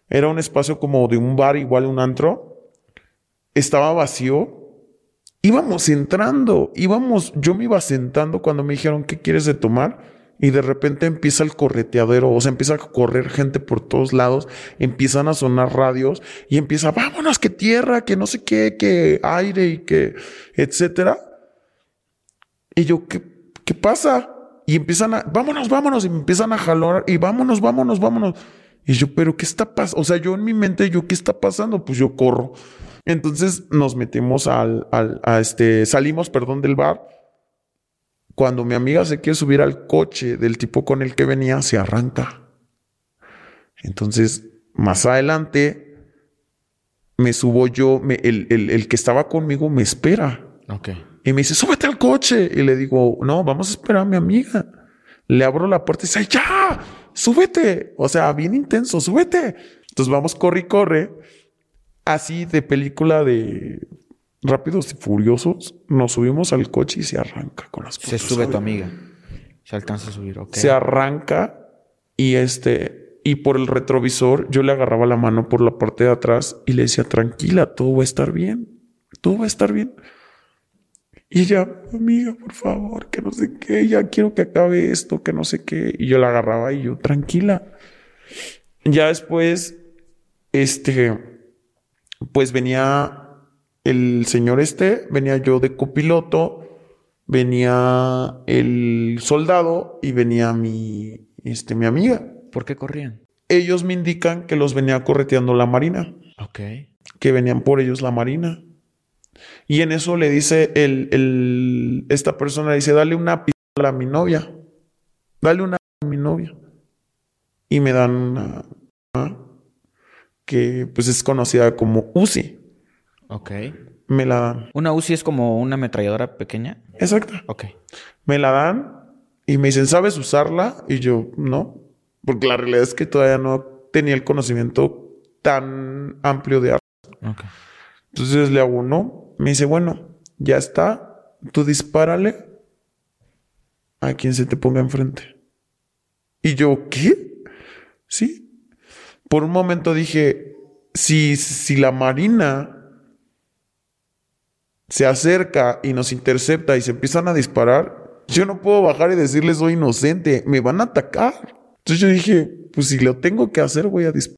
C: Era un espacio como de un bar, igual un antro. Estaba vacío. Íbamos entrando, íbamos, yo me iba sentando cuando me dijeron, ¿qué quieres de tomar? Y de repente empieza el correteadero, o sea, empieza a correr gente por todos lados, empiezan a sonar radios y empieza, vámonos, que tierra, que no sé qué, que aire y que, etcétera. Y yo, ¿qué, qué pasa? Y empiezan a, vámonos, vámonos, y me empiezan a jalar y vámonos, vámonos, vámonos. Y yo, pero ¿qué está pasando? O sea, yo en mi mente, yo, ¿qué está pasando? Pues yo corro. Entonces nos metimos al, al, a este, salimos, perdón, del bar. Cuando mi amiga se quiere subir al coche del tipo con el que venía, se arranca. Entonces, más adelante, me subo yo, me- el, el- el que estaba conmigo me espera.
D: Ok.
C: Y me dice, súbete al coche. Y le digo, no, vamos a esperar a mi amiga. Le abro la puerta y dice, ya, súbete. O sea, bien intenso, súbete. Entonces vamos, corre y corre. Así de película de Rápidos y Furiosos. Nos subimos al coche y se arranca con las
D: Se sube tu amiga. Se alcanza a subir, ok.
C: Se arranca y este, y por el retrovisor yo le agarraba la mano por la parte de atrás y le decía, tranquila, todo va a estar bien. Todo va a estar bien. Y ella, amiga, por favor, que no sé qué, ya quiero que acabe esto, que no sé qué. Y yo la agarraba y yo, tranquila. Ya después, este, pues venía el señor este, venía yo de copiloto, venía el soldado y venía mi, este, mi amiga.
D: ¿Por qué corrían?
C: Ellos me indican que los venía correteando la marina,
D: Ok.
C: que venían por ellos la marina. Y en eso le dice el, el- esta persona, le dice, dale una pistola a mi novia. Dale una a mi novia. Y me dan una, una que pues es conocida como Uzi.
D: Ok.
C: Me la dan.
D: ¿Una UCI es como una ametralladora pequeña?
C: Exacto.
D: Ok.
C: Me la dan y me dicen, ¿sabes usarla? Y yo, no. Porque la realidad es que todavía no tenía el conocimiento tan amplio de armas.
D: Ok.
C: Entonces le hago, no. Me dice, bueno, ya está. Tú dispárale a quien se te ponga enfrente. Y yo, ¿qué? Sí. Por un momento dije, si, si la Marina se acerca y nos intercepta y se empiezan a disparar, yo no puedo bajar y decirles soy inocente, me van a atacar. Entonces yo dije, pues si lo tengo que hacer, voy a disparar.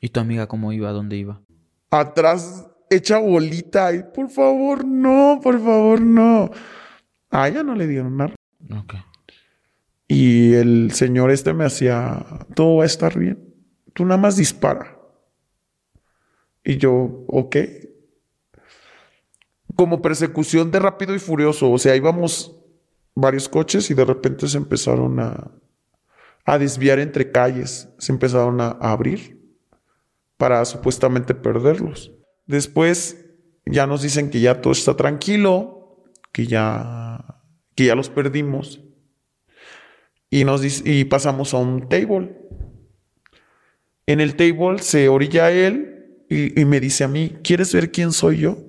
D: ¿Y tu amiga cómo iba? ¿Dónde iba?
C: Atrás, hecha bolita, y por favor, no, por favor, no. A ella no le dieron nada.
D: Ok.
C: Y el señor este me hacía, todo va a estar bien. Tú nada más dispara. Y yo, ok. Como persecución de rápido y furioso. O sea, íbamos varios coches y de repente se empezaron a, a desviar entre calles. Se empezaron a, abrir para supuestamente perderlos. Después ya nos dicen que ya todo está tranquilo, que ya, que ya los perdimos. Y, nos y pasamos a un table. En el table se orilla él y, y me dice a mí, ¿quieres ver quién soy yo?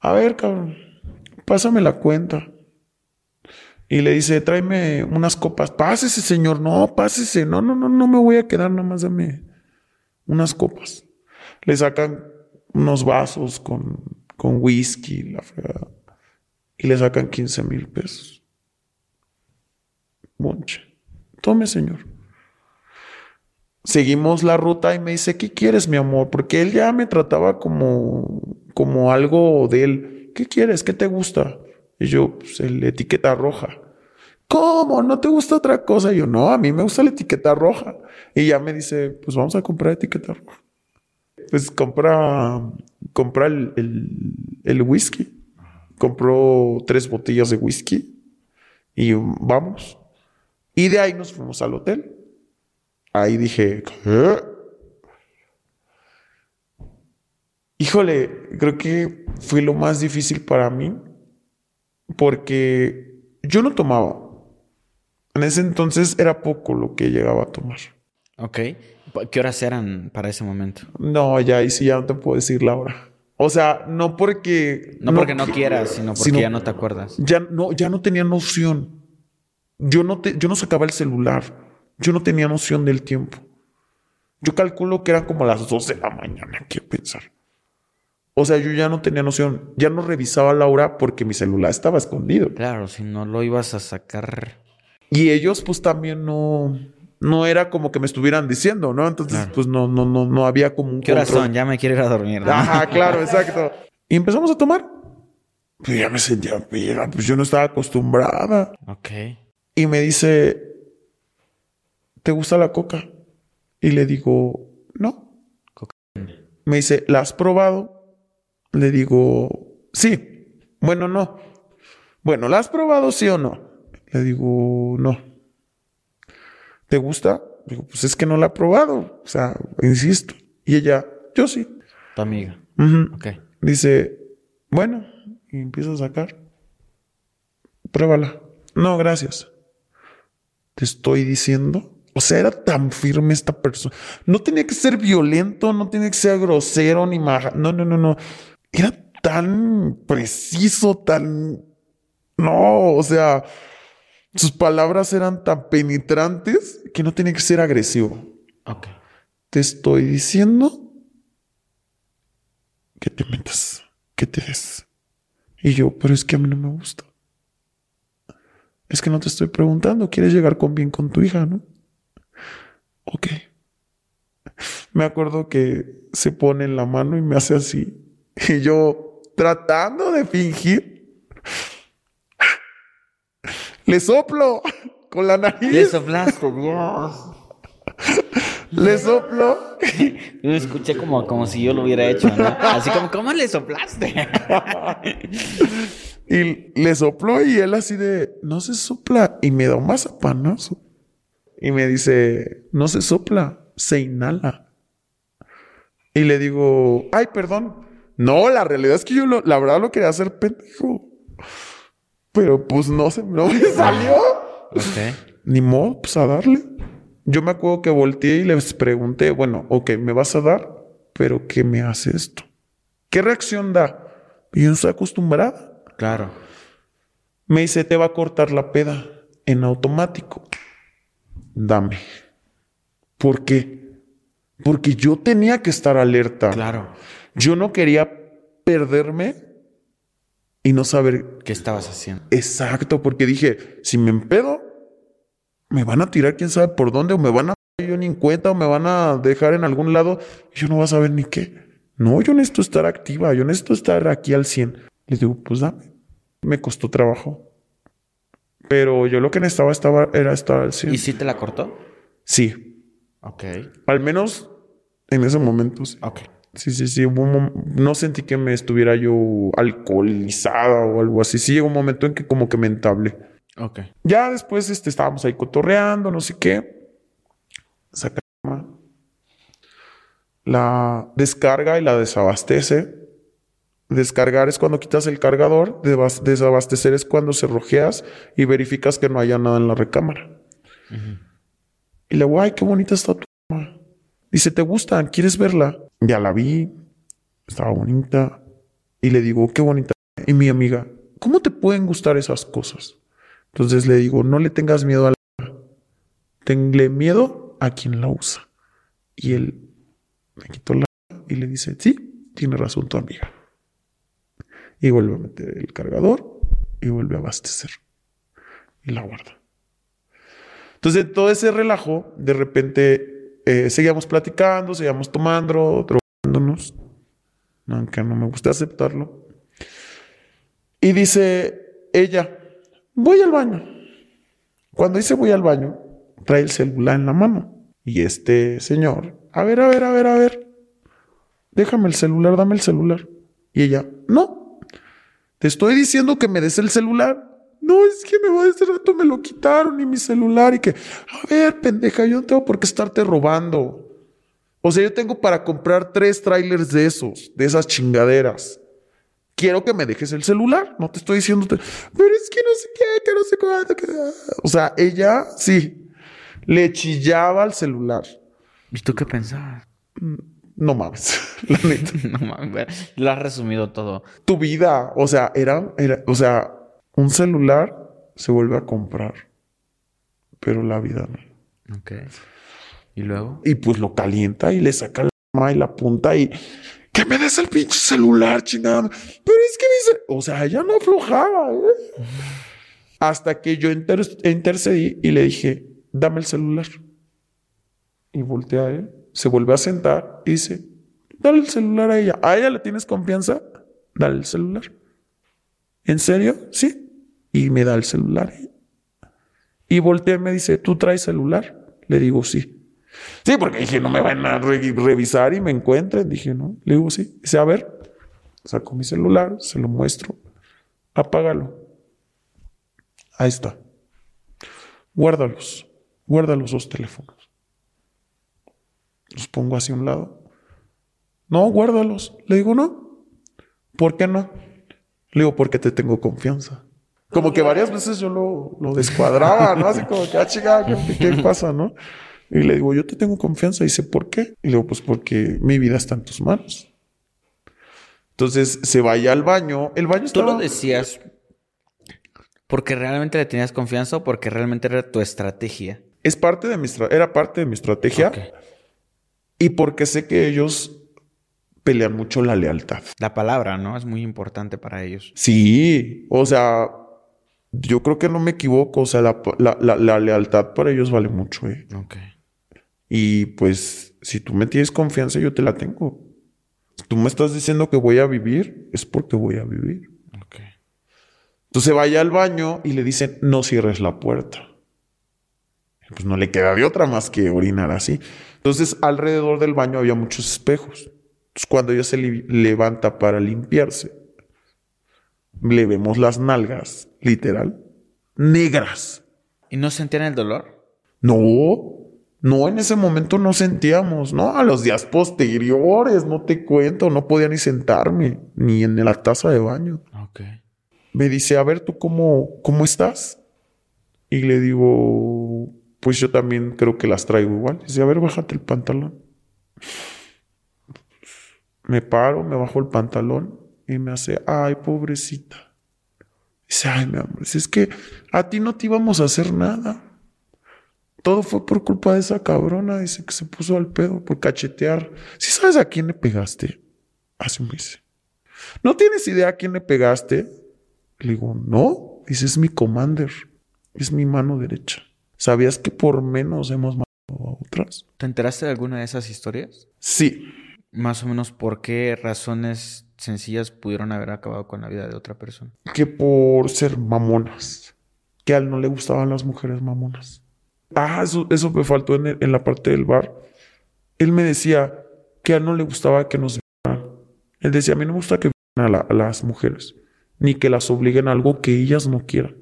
C: A ver, cabrón, pásame la cuenta. Y le dice, tráeme unas copas. Pásese, señor. No, pásese. No, no, no, no me voy a quedar, nada más dame unas copas. Le sacan unos vasos con, con whisky. Y le sacan 15 mil pesos. Monche. Tome, señor. Seguimos la ruta y me dice, ¿qué quieres, mi amor? Porque él ya me trataba como, como algo de él. ¿Qué quieres? ¿Qué te gusta? Y yo, pues, el etiqueta roja. ¿Cómo? ¿No te gusta otra cosa? Y yo, no, a mí me gusta la etiqueta roja. Y ya me dice, pues vamos a comprar etiqueta roja. Pues compra, compra el, el whisky. Compró tres botellas de whisky y vamos. Y de ahí nos fuimos al hotel. Ahí dije, ¿qué? Híjole, creo que fue lo más difícil para mí porque yo no tomaba. En ese entonces era poco lo que llegaba a tomar.
D: Ok. ¿Qué horas eran para ese momento?
C: No, ya ahí sí ya no te puedo decir la hora. O sea, no porque...
D: No porque no quieras, sino porque
C: sino-
D: ya no te acuerdas.
C: Ya no, ya no tenía noción. Yo no, te, yo no sacaba el celular. Yo no tenía noción del tiempo. Yo calculo que eran como las 2 de la mañana, quiero pensar. O sea, yo ya no tenía noción. Ya no revisaba la hora porque mi celular estaba escondido.
D: Claro, si no lo ibas a sacar.
C: Y ellos, pues también no, no era como que me estuvieran diciendo, ¿no? Entonces,
D: Claro.
C: pues no, no, no, no había como un
D: ¿Qué horas son? Ya me quiero ir a dormir. ¿no?
C: Ajá, claro, exacto. Y empezamos a tomar. Pues ya me sentía pues yo no estaba acostumbrada.
D: Ok.
C: Y me dice, ¿te gusta la coca? Y le digo, no. Me dice, ¿la has probado? Le digo, sí. Bueno, no. Bueno, ¿la has probado, sí o no? Le digo, no. ¿Te gusta? Digo, pues es que no la he probado. O sea, insisto. Y ella, yo sí.
D: Tu amiga.
C: Ujú.
D: Ok.
C: Dice, bueno, y empieza a sacar. Pruébala. No, gracias. Te estoy diciendo. O sea, era tan firme esta persona. No tenía que ser violento, no tenía que ser grosero ni maja. No, no, no, no. Era tan preciso, tan. No, o sea, sus palabras eran tan penetrantes que no tenía que ser agresivo.
D: Ok.
C: Te estoy diciendo que te metas, que te des. Y yo, pero es que a mí no me gusta. Es que no te estoy preguntando, quieres llegar con bien con tu hija, ¿no? Ok. Me acuerdo que se pone en la mano y me hace así. Y yo, tratando de fingir, le soplo con la nariz.
D: Le soplaste, Dios.
C: Le soplo.
D: Yo escuché como, como si yo lo hubiera hecho, ¿no? Así como, ¿cómo le soplaste?
C: Y le sopló y él así de, no se sopla. Y me da un mazapanazo. Y me dice, no se sopla, se inhala. Y le digo, ay, perdón. No, la realidad es que yo lo- la verdad lo quería hacer pendejo. Pero pues no se no me salió.
D: Ok.
C: Ni modo, pues a darle. Yo me acuerdo que volteé y les pregunté, bueno, ok, me vas a dar, pero ¿qué me hace esto? ¿Qué reacción da? Y yo no estoy acostumbrada.
D: Claro.
C: Me dice, te va a cortar la peda en automático. Dame. ¿Por qué? Porque yo tenía que estar alerta.
D: Claro.
C: Yo no quería perderme y no saber
D: ¿Qué estabas haciendo?
C: exacto, porque dije, si me empedo, me van a tirar quién sabe por dónde, o me van a yo ni en cuenta, o me van a dejar en algún lado, y yo no voy a saber ni qué. No, yo necesito estar activa, yo necesito estar aquí al 100. Les digo, pues dame. Me costó trabajo. Pero yo lo que necesitaba estaba, era estar al 100.
D: ¿Y si te la cortó?
C: Sí,
D: Ok.
C: al menos en ese momento. sí.
D: Ok.
C: Sí, sí, sí. no sentí que me estuviera yo alcoholizada o algo así. Sí, llegó un momento en que como que me entablé.
D: Ok.
C: Ya después este, estábamos ahí cotorreando, no sé qué. Saca la descarga y la desabastece. Descargar es cuando quitas el cargador, desabastecer es cuando se rojeas y verificas que no haya nada en la recámara. Y le digo, ay, qué bonita está tu cama. Dice, ¿te gusta? ¿Quieres verla? Ya la vi, estaba bonita. Y le digo, qué bonita. Y mi amiga, ¿cómo te pueden gustar esas cosas? Entonces le digo, no le tengas miedo a la... Tenle miedo a quien la usa. Y él me quitó la... Y le dice, sí, tiene razón tu amiga. Y vuelve a meter el cargador y vuelve a abastecer. Y la guarda. Entonces, todo ese relajo, de repente, eh, seguíamos platicando, seguíamos tomando, drogándonos. Aunque no me gusta aceptarlo. Y dice ella, voy al baño. Cuando dice voy al baño, trae el celular en la mano. Y este señor, a ver, a ver, a ver, a ver. Déjame el celular, dame el celular. Y ella, no. Te estoy diciendo que me des el celular. No, es que me voy a este rato, me lo quitaron y mi celular. Y que, a ver, pendeja, yo no tengo por qué estarte robando. O sea, yo tengo para comprar tres trailers de esos, de esas chingaderas. Quiero que me dejes el celular. No te estoy diciendo, pero es que no sé qué, que no sé cuánto. que-". O sea, ella sí le chillaba al celular.
D: ¿Y tú qué pensabas?
C: No mames, la neta.
D: no mames. Lo has resumido todo.
C: Tu vida, o sea, era, era, o sea, un celular se vuelve a comprar, pero la vida no.
D: Ok. ¿Y luego?
C: Y pues lo calienta y le saca la y la punta y que me des el pinche celular, chingada. Pero es que me dice, o sea, ella no aflojaba. ¿eh? Hasta que yo inter- intercedí y le dije, dame el celular. Y voltea a él, se vuelve a sentar y dice, dale el celular a ella. ¿A ella le tienes confianza? Dale el celular. ¿En serio? Sí. Y me da el celular. Y voltea y me dice, ¿tú traes celular? Le digo, sí. Sí, porque dije, no me van a re- revisar y me encuentren. Dije, no. Le digo, sí. Dice, a ver, saco mi celular, se lo muestro. Apágalo. Ahí está. Guárdalos. Guarda los teléfonos. Los pongo hacia un lado. No, guárdalos. Le digo, no. ¿Por qué no? Le digo, porque te tengo confianza. Como que varias veces yo lo, lo descuadraba, ¿no? Así como que, ah, chica, ¿qué, qué pasa, no? Y le digo, yo te tengo confianza. Y dice, ¿por qué? Y le digo, pues porque mi vida está en tus manos. Entonces se vaya al baño. El baño
D: ¿Tú
C: estaba...
D: lo decías porque realmente le tenías confianza o porque realmente era tu estrategia?
C: Es parte de mi era parte de mi estrategia. Y porque sé que ellos pelean mucho la lealtad.
D: La palabra, ¿no? Es muy importante para ellos.
C: Sí, o sea, yo creo que no me equivoco. O sea, la, la- la- la lealtad para ellos vale mucho. ¿eh?
D: Ok.
C: Y pues, si tú me tienes confianza, yo te la tengo. Si tú me estás diciendo que voy a vivir, es porque voy a vivir.
D: Ok.
C: Entonces vaya al baño y le dicen, no cierres la puerta. Pues no le queda de otra más que orinar así. Entonces alrededor del baño había muchos espejos. Entonces cuando ella se levanta para limpiarse, le vemos las nalgas, literal, negras.
D: ¿Y no sentían el dolor?
C: No, no, en ese momento no sentíamos, no, a los días posteriores, no te cuento, no podía ni sentarme, ni en la taza de baño.
D: Ok.
C: Me dice, a ver, ¿tú cómo, cómo estás? Y le digo, pues yo también creo que las traigo igual. Dice, a ver, bájate el pantalón. Me paro, me bajo el pantalón y me hace, ay, pobrecita. Dice, ay, mi amor, es que a ti no te íbamos a hacer nada. Todo fue por culpa de esa cabrona, dice que se puso al pedo por cachetear. Si sabes a quién le pegaste, así me dice. ¿No tienes idea a quién le pegaste? Le digo, no. Dice, es mi commander. Es mi mano derecha. ¿Sabías que por menos hemos matado a otras?
D: ¿Te enteraste de alguna de esas historias?
C: Sí.
D: Más o menos por qué razones sencillas pudieron haber acabado con la vida de otra persona.
C: Que por ser mamonas. Que a él no le gustaban las mujeres mamonas. Ah, eso, eso me faltó en, el- en la parte del bar. Él me decía que a él no le gustaba que nos vieran. Él decía, a mí no me gusta que a, la- a las mujeres. Ni que las obliguen a algo que ellas no quieran.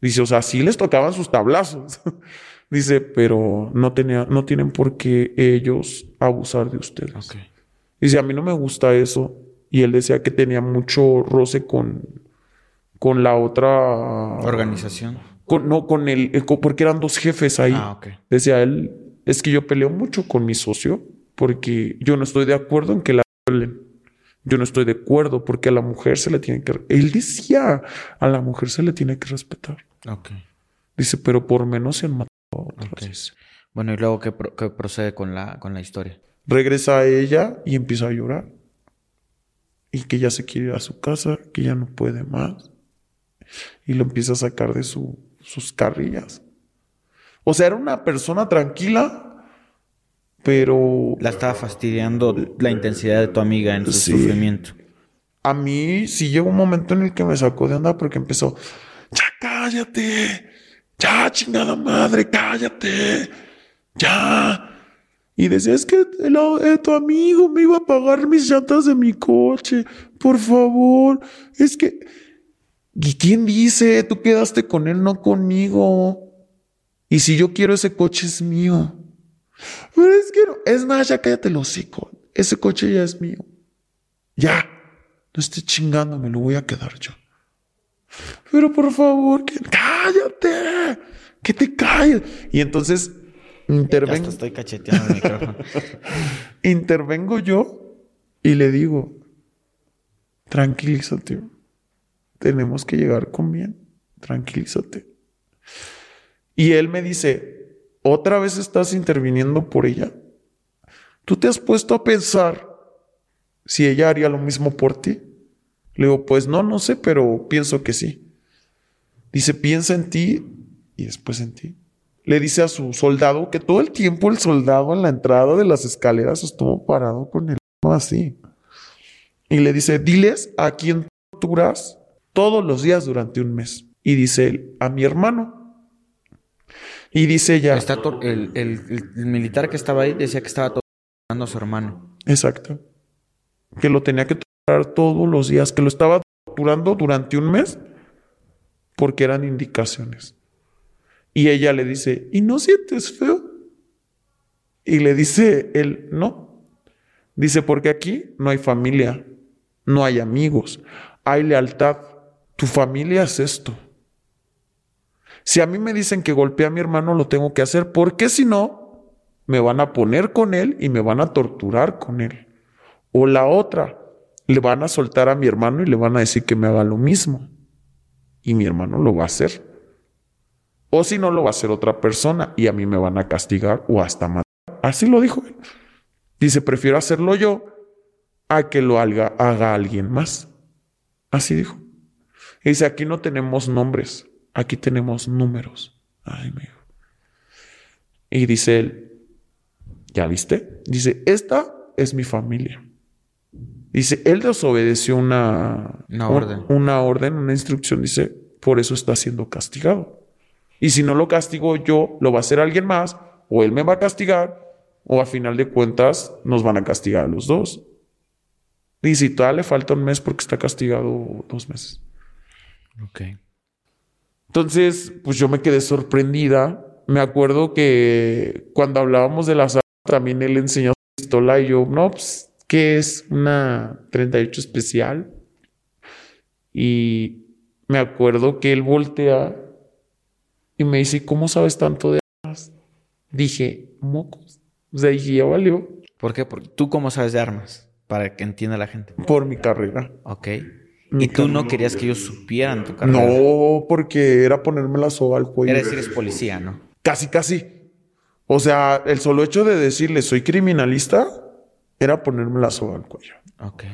C: Dice, o sea, sí les tocaban sus tablazos. Dice, pero no, tenía, no tienen por qué ellos abusar de ustedes. Dice, a mí no me gusta eso. Y él decía que tenía mucho roce con, con la otra
D: Organización.
C: Con- no, con el, eh, porque eran dos jefes ahí.
D: Ah, ok.
C: Decía él, es que yo peleo mucho con mi socio porque yo no estoy de acuerdo en que la violen. Yo no estoy de acuerdo porque a la mujer se le tiene que... Él decía, a la mujer se le tiene que respetar.
D: Ok.
C: Dice, pero por menos se han matado a otras.
D: Ok.
C: Dice.
D: Bueno, y luego, ¿qué, pro- qué procede con la, con la historia?
C: Regresa a ella y empieza a llorar. Y que ya se quiere ir a su casa, que ya no puede más. Y lo empieza a sacar de su- sus carrillas. O sea, era una persona tranquila, pero
D: La estaba fastidiando la intensidad de tu amiga en su
C: Sí.
D: sufrimiento.
C: a mí sí llegó un momento en el que me sacó de onda porque empezó, ya cállate, ya chingada madre, cállate, ya. Y decía, es que el- eh, tu amigo me iba a pagar mis llantas de mi coche, por favor. Es que, ¿y quién dice? Tú quedaste con él, no conmigo. Y si yo quiero ese coche es mío. Pero es que no, es más, ya cállate el hocico. Ese coche ya es mío. Ya. No esté chingando, me lo voy a quedar yo. Pero por favor, que cállate. Que te calles. Y entonces intervengo,
D: estoy cacheteando el micrófono.
C: intervengo yo y le digo, tranquilízate. Tenemos que llegar con bien. Tranquilízate. Y él me dice, ¿otra vez estás interviniendo por ella? ¿Tú te has puesto a pensar si ella haría lo mismo por ti? Le digo, pues no, no sé, pero pienso que sí. Dice, piensa en ti y después en ti. Le dice a su soldado que todo el tiempo el soldado en la entrada de las escaleras estuvo parado con el así. Y le dice, diles a quién torturas todos los días durante un mes. Y dice él, a mi hermano. Y dice ella,
D: Está el, el- el militar que estaba ahí decía que estaba torturando a su hermano.
C: Exacto. Que lo tenía que torturar todos los días, que lo estaba torturando durante un mes porque eran indicaciones. Y ella le dice, ¿y no sientes feo? Y le dice él, no. Dice, porque aquí no hay familia, no hay amigos, hay lealtad. Tu familia es esto. Si a mí me dicen que golpeé a mi hermano, lo tengo que hacer, porque si no, me van a poner con él y me van a torturar con él. O la otra, le van a soltar a mi hermano y le van a decir que me haga lo mismo. Y mi hermano lo va a hacer. O si no, lo va a hacer otra persona y a mí me van a castigar o hasta matar. Así lo dijo él. Dice, prefiero hacerlo yo a que lo haga, haga alguien más. Así dijo. Y dice, aquí no tenemos nombres, aquí tenemos números. Ay, me dijo. Y dice él, ¿ya viste? Dice, esta es mi familia. Dice, él desobedeció una,
D: Una
C: un-
D: orden.
C: una orden, una instrucción. Dice, por eso está siendo castigado. Y si no lo castigo yo, lo va a hacer alguien más, o él me va a castigar, o a final de cuentas nos van a castigar a los dos. Y si todavía le falta un mes porque está castigado dos meses.
D: Ok.
C: Entonces, pues yo me quedé sorprendida. Me acuerdo que cuando hablábamos de las armas, también él enseñó su pistola y yo, no, pues, ¿qué es? Una 38 especial. Y me acuerdo que él voltea y me dice, ¿cómo sabes tanto de armas? Dije, mocos. O sea, dije, ya valió
D: ¿Por qué? Porque tú cómo sabes de armas, para que entienda la gente.
C: por mi carrera.
D: Ok.
C: Mi
D: Y tú no querías que ellos supieran tu carrera.
C: No, porque era ponerme la soga al cuello.
D: Era decir, eres policía, ¿no?
C: Casi, casi. O sea, el solo hecho de decirle soy criminalista era ponerme la soga al cuello.
D: Ok.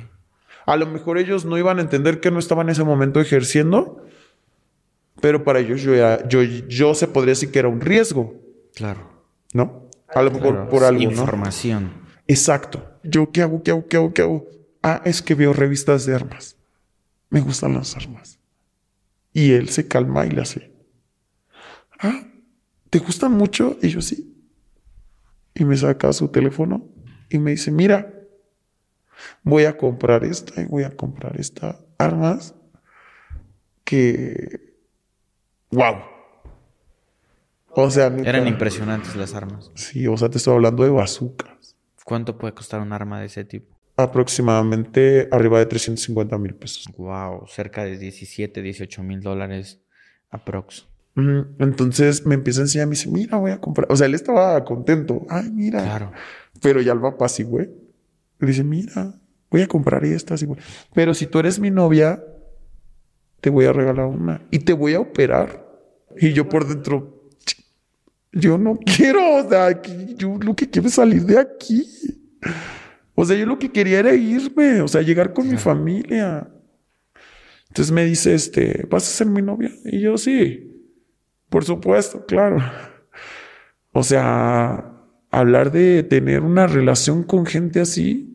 C: A lo mejor ellos no iban a entender que no estaba en ese momento ejerciendo, pero para ellos yo, era- yo, yo se podría decir que era un riesgo,
D: Claro.
C: ¿no? A lo mejor
D: Claro,
C: por algo, ¿no?
D: Información.
C: Exacto. ¿Yo qué hago? ¿Qué hago? ¿Qué hago? ¿Qué hago? Ah, es que veo revistas de armas. Me gustan las armas. Y él se calma y le hace. Ah, ¿te gustan mucho? Y yo sí. Y me saca su teléfono y me dice, mira, voy a comprar esta y voy a comprar esta armas que... ¡Wow! O sea,
D: Eran impresionantes las armas.
C: Sí, o sea, te estoy hablando de bazookas.
D: ¿Cuánto puede costar un arma de ese tipo?
C: aproximadamente arriba de 350 mil pesos.
D: Wow, cerca de 17, 18 mil dólares aprox.
C: Entonces me empieza a enseñar, me dice, mira, voy a comprar. O sea, él estaba contento. Ay, mira.
D: Claro.
C: Pero ya el papá sí, güey. Le dice, mira, voy a comprar estas, y. Pero si tú eres mi novia, te voy a regalar una y te voy a operar. Y yo por dentro, "Ch- yo no quiero, o sea, yo lo que quiero es salir de aquí. O sea, yo lo que quería era irme, o sea, llegar con mi familia. Entonces me dice, este, ¿vas a ser mi novia? Y yo, sí, por supuesto, claro. O sea, hablar de tener una relación con gente así,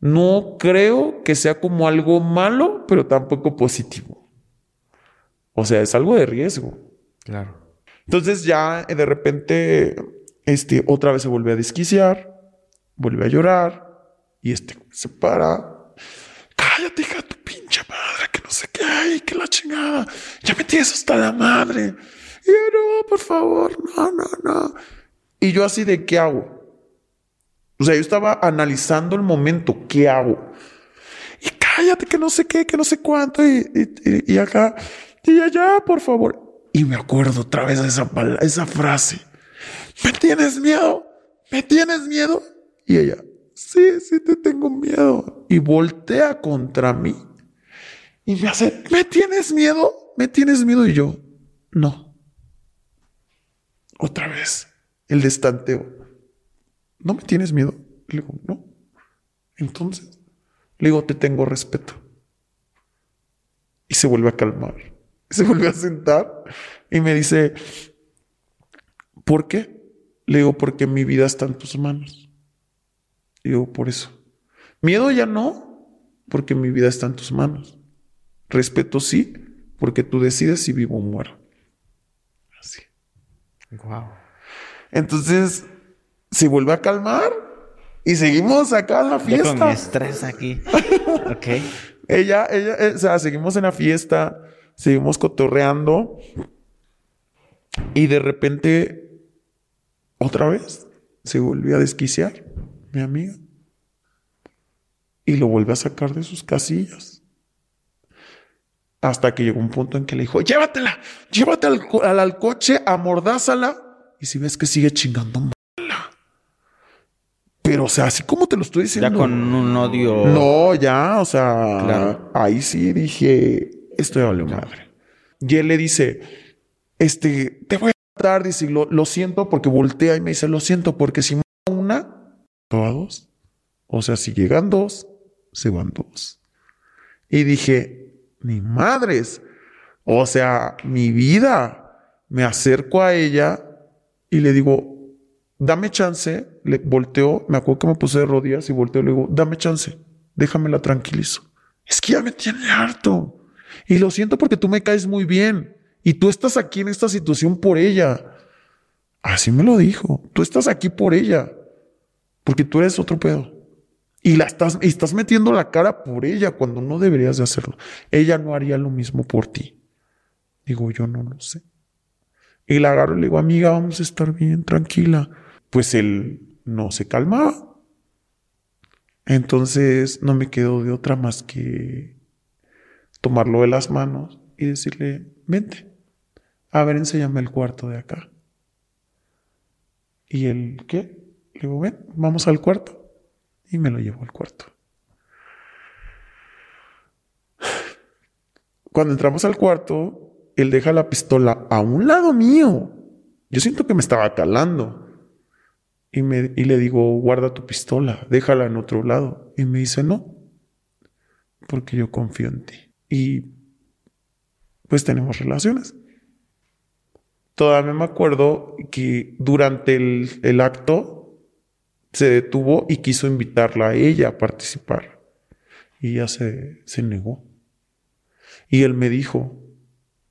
C: no creo que sea como algo malo, pero tampoco positivo. O sea, es algo de riesgo.
D: Claro.
C: Entonces ya eh, de repente, este, otra vez se vuelve a desquiciar, vuelve a llorar y este se para. Cállate, hija de tu pinche madre, que no sé qué hay, que la chingada. Ya me tienes hasta la madre. Y yo, no, por favor, no, no, no. Y yo así de, ¿qué hago? O sea, yo estaba analizando el momento, ¿qué hago? Y cállate, que no sé qué, que no sé cuánto. Y, y- y acá, y allá, por favor. Y me acuerdo otra vez de esa, esa frase. ¿Me tienes miedo? ¿Me tienes miedo? Y ella, sí, sí te tengo miedo. Y voltea contra mí. Y me hace, ¿me tienes miedo? ¿Me tienes miedo? Y yo, no. Otra vez, el destanteo. ¿No me tienes miedo? Le digo, no. Entonces, le digo, te tengo respeto. Y se vuelve a calmar. Se vuelve a sentar y me dice, ¿por qué? Le digo, porque mi vida está en tus manos. Y digo, por eso. Miedo ya no, porque mi vida está en tus manos. Respeto sí, porque tú decides si vivo o muero. Así.
D: Wow.
C: Entonces se vuelve a calmar y seguimos acá en la fiesta.
D: con mi estrés aquí. ok.
C: Ella, ella, eh, o sea, seguimos en la fiesta, seguimos cotorreando y de repente, otra vez, se volvió a desquiciar, mi amiga, y lo vuelve a sacar de sus casillas. Hasta que llegó un punto en que le dijo, llévatela, llévatela al, al coche, amordázala, y si ves que sigue chingando, mala. Pero, o sea, así como te lo estoy diciendo.
D: Ya con un odio.
C: No, ya, o sea,
D: Claro.
C: ahí sí dije, esto ya valió madre. Y él le dice, este, te voy a matar, dice, lo, lo siento porque voltea y me dice, lo siento porque si una, a dos. O sea, si llegan dos, se van dos. Y dije, ni madres. O sea, mi vida. Me acerco a ella y le digo, dame chance. Le volteo, me acuerdo que me puse de rodillas y volteo le digo, dame chance, déjame la tranquilizo. Es que ya me tiene harto. Y lo siento porque tú me caes muy bien. Y tú estás aquí en esta situación por ella. Así me lo dijo. Tú estás aquí por ella. Porque tú eres otro pedo. Y la estás, y estás metiendo la cara por ella cuando no deberías de hacerlo. Ella no haría lo mismo por ti. Digo, yo no lo sé. Y la agarro y le digo, amiga, vamos a estar bien, tranquila. Pues él no se calmaba. Entonces no me quedó de otra más que tomarlo de las manos y decirle, vente, a ver, enséñame el cuarto de acá. ¿Y él qué? Le digo, ven, vamos al cuarto. Y me lo llevó al cuarto. cuando entramos al cuarto, él deja la pistola a un lado mío. Yo siento que me estaba calando. Y, me, y le digo, guarda tu pistola, déjala en otro lado. Y me dice, no, porque yo confío en ti. Y pues tenemos relaciones. Todavía me acuerdo que durante el, acto se detuvo y quiso invitarla a ella a participar. Y ella se, se negó. Y él me dijo,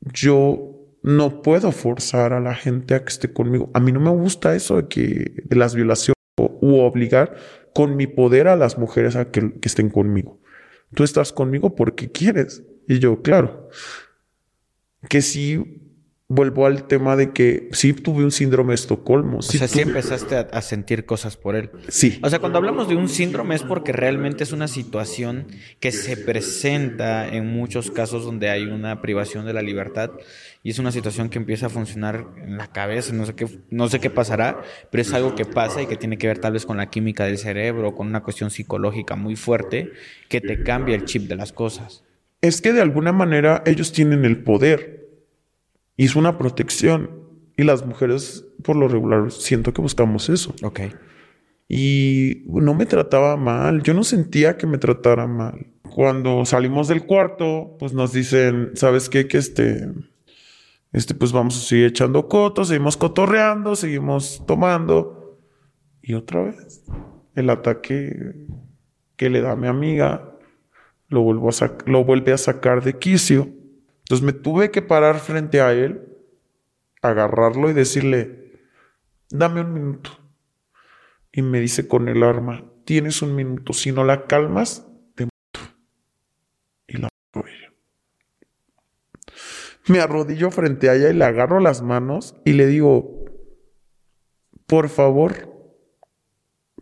C: yo no puedo forzar a la gente a que esté conmigo. A mí no me gusta eso de que de las violaciones u obligar con mi poder a las mujeres a que, que estén conmigo. Tú estás conmigo porque quieres. Y yo, claro, que sí vuelvo al tema de que sí tuve un síndrome de Estocolmo.
D: O
C: sí
D: sea, sí
C: tuve-
D: empezaste a, a sentir cosas por él.
C: Sí.
D: O sea, cuando hablamos de un síndrome es porque realmente es una situación que se presenta en muchos casos donde hay una privación de la libertad y es una situación que empieza a funcionar en la cabeza, no sé qué, no sé qué pasará, pero es algo que pasa y que tiene que ver tal vez con la química del cerebro, con una cuestión psicológica muy fuerte que te cambia el chip de las cosas.
C: Es que de alguna manera ellos tienen el poder es una protección. Y las mujeres, por lo regular, siento que buscamos eso.
D: Ok.
C: Y no me trataba mal, yo no sentía que me tratara mal. Cuando salimos del cuarto, pues nos dicen, ¿sabes qué? Que este, este, pues vamos a seguir echando cotos, seguimos cotorreando, seguimos tomando. Y otra vez, el ataque que le da a mi amiga, lo, vuelvo a lo vuelve a sacar de quicio. Entonces me tuve que parar frente a él, agarrarlo y decirle, dame un minuto. Y me dice con el arma, tienes un minuto, si no la calmas, te mato. Y la mato ella. Me arrodillo frente a ella y le agarro las manos y le digo, por favor,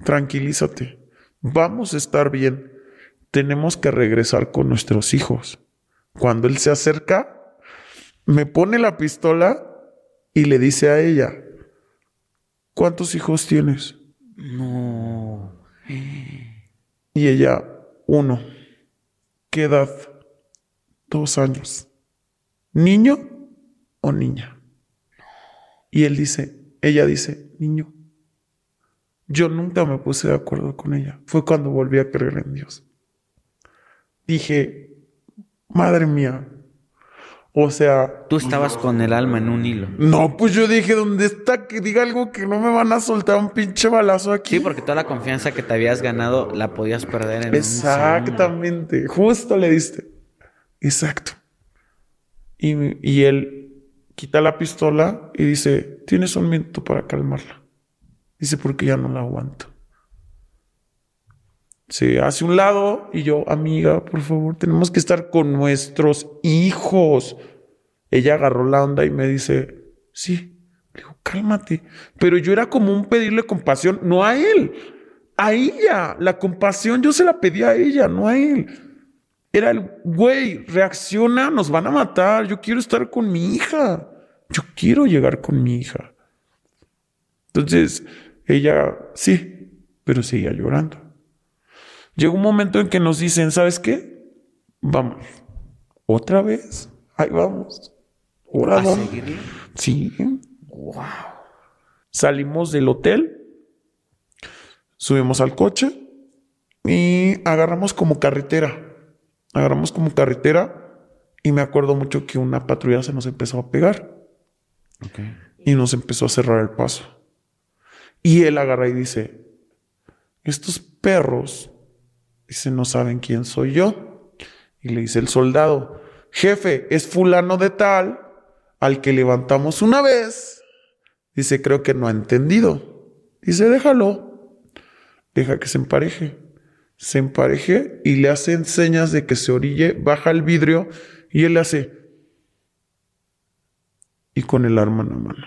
C: tranquilízate, vamos a estar bien, tenemos que regresar con nuestros hijos. Cuando él se acerca, me pone la pistola y le dice a ella, ¿cuántos hijos tienes?
D: No.
C: Y ella, uno. ¿Qué edad? Dos años. ¿Niño o niña? Y él dice, ella dice, niño. Yo nunca me puse de acuerdo con ella. Fue cuando volví a creer en Dios. Dije, madre mía. O sea,
D: Tú estabas con el alma en un hilo.
C: no, pues yo dije, ¿dónde está? Que diga algo que no me van a soltar un pinche balazo aquí.
D: Sí, porque toda la confianza que te habías ganado la podías perder en un.
C: Exactamente, justo le diste. Exacto. Y, y él quita la pistola y dice, tienes un minuto para calmarla. Dice, porque ya no la aguanto. Se hace un lado y yo, amiga, por favor, tenemos que estar con nuestros hijos. Ella agarró la onda y me dice, sí. Le digo, cálmate. Pero yo era como un pedirle compasión, no a él, a ella. La compasión yo se la pedí a ella, no a él. Era el, güey, reacciona, nos van a matar. Yo quiero estar con mi hija. Yo quiero llegar con mi hija. Entonces, ella, sí, pero seguía llorando. Llegó un momento en que nos dicen, ¿sabes qué? Vamos. ¿Otra vez? Ahí vamos. Ahora
D: ¿A
C: vamos.
D: seguirle?
C: Sí. Salimos del hotel, subimos al coche y agarramos como carretera. Agarramos como carretera y me acuerdo mucho que una patrulla se nos empezó a pegar
D: Ok.
C: y nos empezó a cerrar el paso. Y él agarra y dice, estos perros, dice, no saben quién soy yo. Y le dice el soldado, jefe, es fulano de tal al que levantamos una vez. Dice, creo que no ha entendido. Dice, déjalo. Deja que se empareje. Se empareje y le hacen señas de que se orille, baja el vidrio y él le hace. Y con el arma en la mano.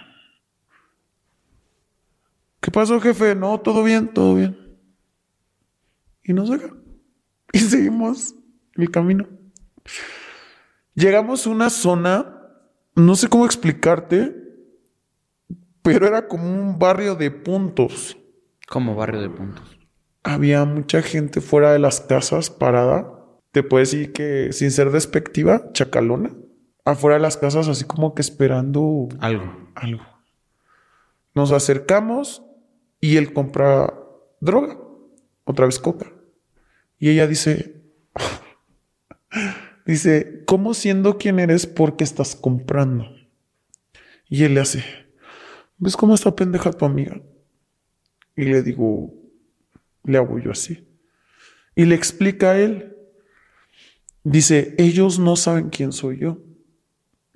C: ¿Qué pasó, jefe? No, todo bien, todo bien. Y nos deja. Y seguimos el camino. Llegamos a una zona, no sé cómo explicarte, pero era como un barrio de puntos.
D: Como barrio de puntos.
C: Había mucha gente fuera de las casas parada te puedo decir que sin ser despectiva, chacalona, afuera de las casas así como que esperando
D: Algo.
C: algo. Nos acercamos y él compra droga, otra vez coca. Y ella dice, dice, ¿cómo siendo quien eres porque estás comprando? Y él le hace, ¿ves cómo está pendeja tu amiga? Y le digo, le hago yo así. Y le explica a él, dice, ellos no saben quién soy yo,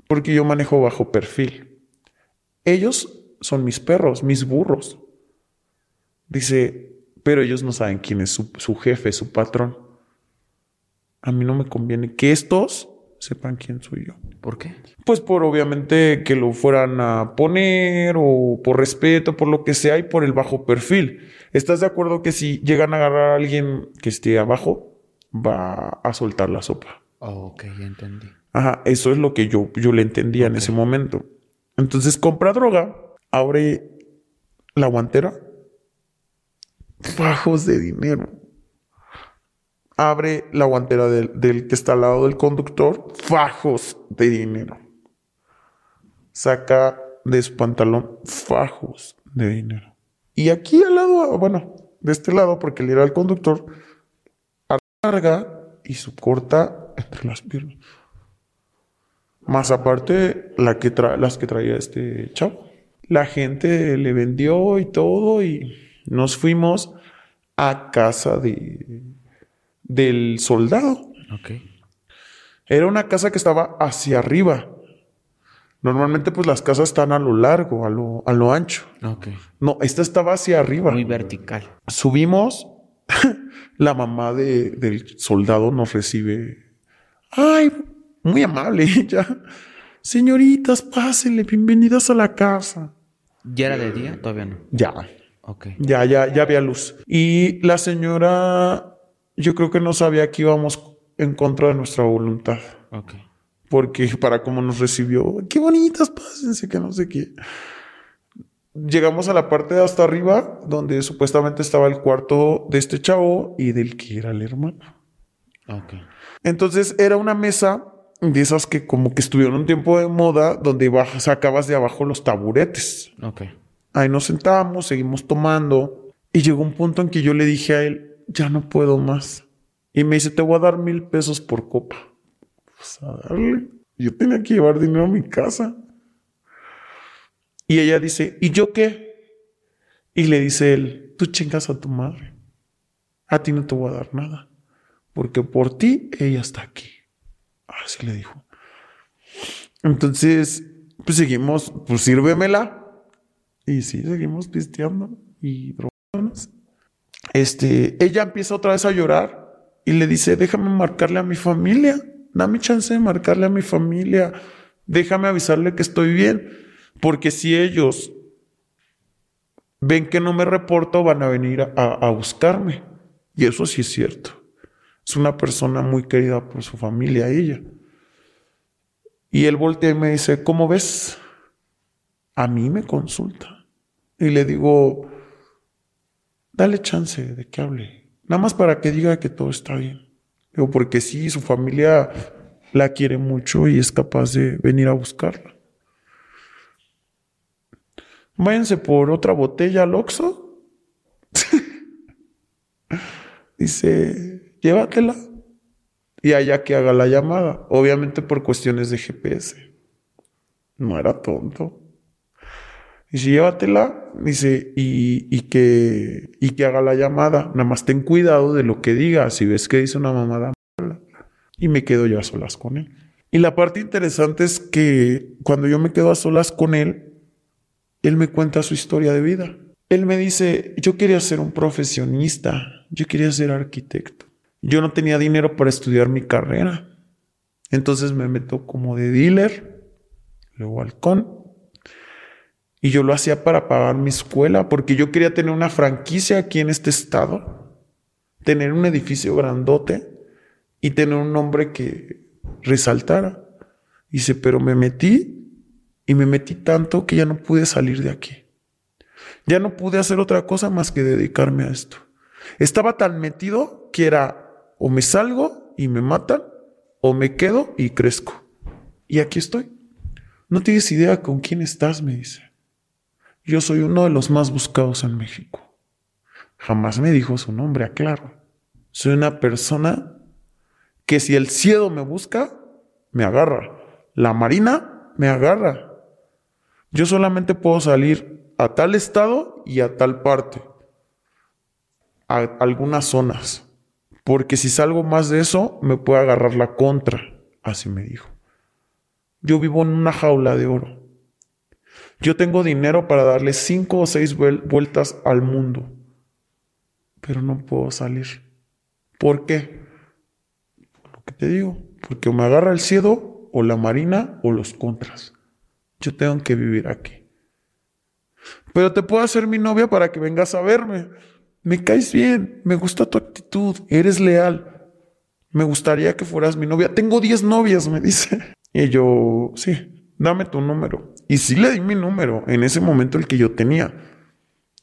C: porque yo manejo bajo perfil. Ellos son mis perros, mis burros. Dice, pero ellos no saben quién es su, su jefe, su patrón. A mí no me conviene que estos sepan quién soy yo.
D: ¿Por qué?
C: Pues por obviamente que lo fueran a poner o por respeto, por lo que sea y por el bajo perfil. ¿Estás de acuerdo que si llegan a agarrar a alguien que esté abajo, va a soltar la sopa?
D: Oh, ok, ya entendí.
C: Ajá, eso es lo que yo, yo le entendía en ese momento. Entonces compra droga, abre la guantera, fajos de dinero. Abre la guantera del, del que está al lado del conductor, fajos de dinero. Saca de su pantalón fajos de dinero. Y aquí al lado, bueno, de este lado, porque él era el conductor, larga y su corta entre las piernas. Más aparte, la que tra- las que traía este chavo. La gente le vendió y todo y nos fuimos a casa de, del soldado.
D: Ok.
C: Era una casa que estaba hacia arriba. Normalmente pues las casas están a lo largo, a lo, a lo ancho.
D: Ok.
C: No, esta estaba hacia arriba.
D: Muy vertical.
C: Subimos, la mamá de- del soldado nos recibe. Ay, muy amable ella. Señoritas, pásenle, bienvenidas a la casa.
D: ¿Ya era de día? Todavía no.
C: Ya,
D: Ok.
C: ya, ya, ya había luz. Y la señora, yo creo que no sabía que íbamos en contra de nuestra voluntad.
D: Ok.
C: Porque para cómo nos recibió, qué bonitas, pásense, que no sé qué. Llegamos a la parte de hasta arriba, donde supuestamente estaba el cuarto de este chavo y del que era el hermano.
D: Ok.
C: Entonces era una mesa de esas que como que estuvieron un tiempo de moda, donde sacabas de abajo los taburetes.
D: Ok.
C: Ahí nos sentamos, seguimos tomando y llegó un punto en que yo le dije a él, ya no puedo más. Y me dice, te voy a dar mil pesos por copa. Pues a darle. Yo tenía que llevar dinero a mi casa. Y ella dice, ¿y yo qué? Y le dice él, tú chingas a tu madre. A ti no te voy a dar nada. Porque por ti ella está aquí. Así le dijo. Entonces, pues seguimos, pues sírvemela. Y sí, seguimos pisteando y drogándonos. Este, ella empieza otra vez a llorar y le dice, déjame marcarle a mi familia, dame chance de marcarle a mi familia, déjame avisarle que estoy bien, porque si ellos ven que no me reporto, van a venir a, a buscarme. Y eso sí es cierto. Es una persona muy querida por su familia, ella. Y él voltea y me dice, ¿cómo ves? A mí me consulta. Y le digo, dale chance de que hable. Nada más para que diga que todo está bien. Digo, porque sí, su familia la quiere mucho y es capaz de venir a buscarla. Váyanse por otra botella al Oxxo. Dice, llévatela. Y allá que haga la llamada. Obviamente por cuestiones de GPS. No era tonto. Dice, llévatela. Dice, y, y que, y que haga la llamada. Nada más ten cuidado de lo que diga. Si ves que dice una mamada. Y me quedo yo a solas con él. Y la parte interesante es que cuando yo me quedo a solas con él, él me cuenta su historia de vida. Él me dice, yo quería ser un profesionista, yo quería ser arquitecto. Yo no tenía dinero para estudiar mi carrera. Entonces me meto como de dealer, luego halcón. Y yo lo hacía para pagar mi escuela, porque yo quería tener una franquicia aquí en este estado, tener un edificio grandote y tener un nombre que resaltara. Dice, pero me metí y me metí tanto que ya no pude salir de aquí. Ya no pude hacer otra cosa más que dedicarme a esto. Estaba tan metido que era o me salgo y me matan o me quedo y crezco. Y aquí estoy. No tienes idea con quién estás, me dice. Yo soy uno de los más buscados en México. Jamás me dijo su nombre, aclaro. Soy una persona que si el cielo me busca, me agarra. La marina me agarra. Yo solamente puedo salir a tal estado y a tal parte. A algunas zonas. Porque si salgo más de eso, me puede agarrar la contra. Así me dijo. Yo vivo en una jaula de oro. Yo tengo dinero para darle cinco o seis vueltas al mundo. Pero no puedo salir. ¿Por qué? Lo que te digo. Porque me agarra el cielo o la marina o los contras. Yo tengo que vivir aquí. Pero te puedo hacer mi novia para que vengas a verme. Me caes bien, me gusta tu actitud, eres leal. Me gustaría que fueras mi novia. Tengo 10 novias, me dice. Y yo, sí, dame tu número. Y sí le di mi número, en ese momento el que yo tenía.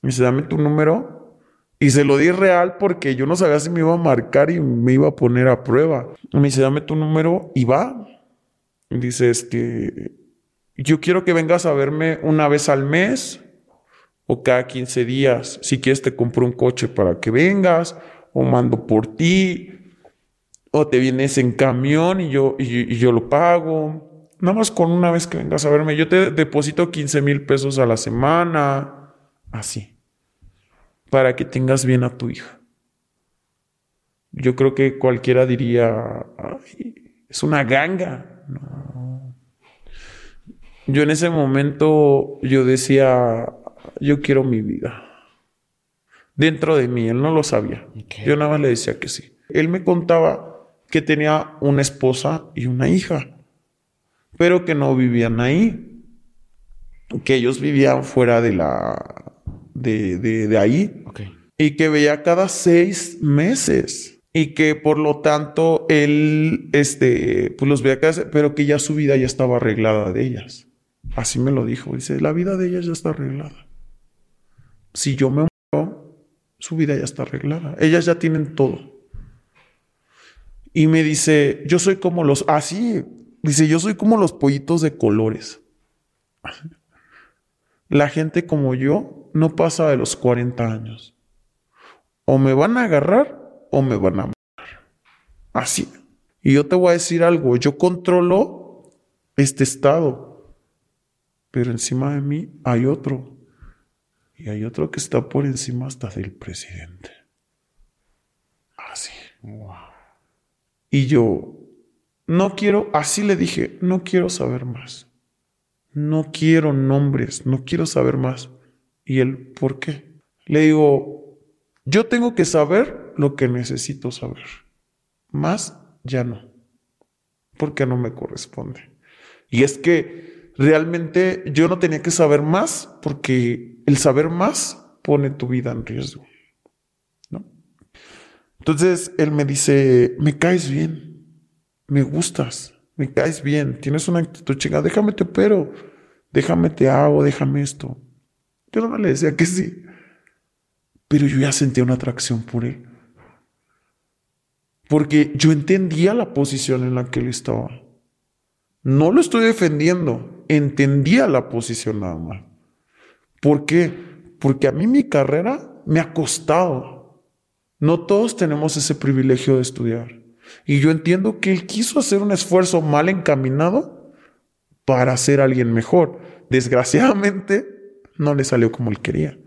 C: Me dice, dame tu número. Y se lo di real porque yo no sabía si me iba a marcar y me iba a poner a prueba. Me dice, dame tu número y va. dice, este, yo quiero que vengas a verme una vez al mes o cada 15 días. Si quieres te compro un coche para que vengas o mando por ti o te vienes en camión y yo, y, yo lo pago. Nada más con una vez que vengas a verme, yo te deposito 15 mil pesos a la semana. Así. Para que tengas bien a tu hija. Yo creo que cualquiera diría, es una ganga. Yo en ese momento, yo decía, yo quiero mi vida. Dentro de mí, él no lo sabía. Yo nada más le decía que sí. Él me contaba que tenía una esposa y una hija, pero que no vivían ahí, que ellos vivían fuera de la de, de, ahí y que veía cada seis meses y que por lo tanto él este pues los veía cada pero que ya su vida ya estaba arreglada de ellas. Así me lo dijo, dice, la vida de ellas ya está arreglada. Si yo me muero, su vida ya está arreglada. Ellas ya tienen todo. Y me dice, yo soy como los, así, dice, yo soy como los pollitos de colores. La gente como yo no pasa de los 40 años. O me van a agarrar o me van a matar. Así. Y yo te voy a decir algo, yo controlo este estado, pero encima de mí hay otro. Y hay otro que está por encima hasta del presidente. Así. Wow. Y yo, no quiero, así le dije, no quiero saber más. No quiero nombres, no quiero saber más. Y él, ¿por qué? Le digo, yo tengo que saber lo que necesito saber. Más ya no. Porque no me corresponde. Y es que realmente yo no tenía que saber más porque el saber más pone tu vida en riesgo. Entonces él me dice, me caes bien, me gustas, me caes bien, tienes una actitud chingada, déjame te pero, déjame te hago, déjame esto. Yo no le decía que sí, pero yo ya sentía una atracción por él. Porque yo entendía la posición en la que él estaba. No lo estoy defendiendo, entendía la posición nada más. ¿Por qué? Porque a mí mi carrera me ha costado. No todos tenemos ese privilegio de estudiar. Y yo entiendo que él quiso hacer un esfuerzo mal encaminado para ser alguien mejor. Desgraciadamente, no le salió como él quería.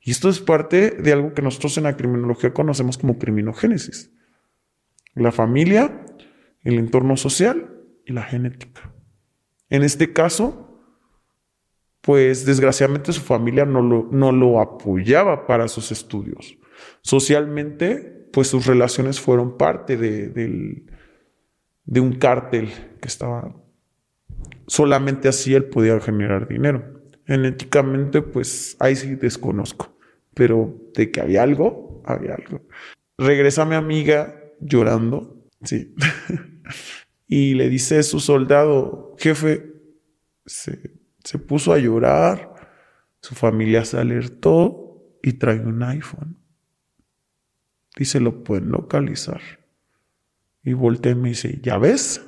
C: Y esto es parte de algo que nosotros en la criminología conocemos como criminogénesis. La familia, el entorno social y la genética. En este caso, pues desgraciadamente su familia no lo, no lo apoyaba para sus estudios. Socialmente, pues sus relaciones fueron parte de, de un cártel que estaba... Solamente así él podía generar dinero. Genéticamente, pues ahí sí desconozco. Pero de que había algo, había algo. Regresa mi amiga llorando, sí. y le dice a su soldado, jefe, se, se puso a llorar, su familia se alertó y trae un iPhone se lo pueden localizar. Y voltea y me dice, ¿ya ves?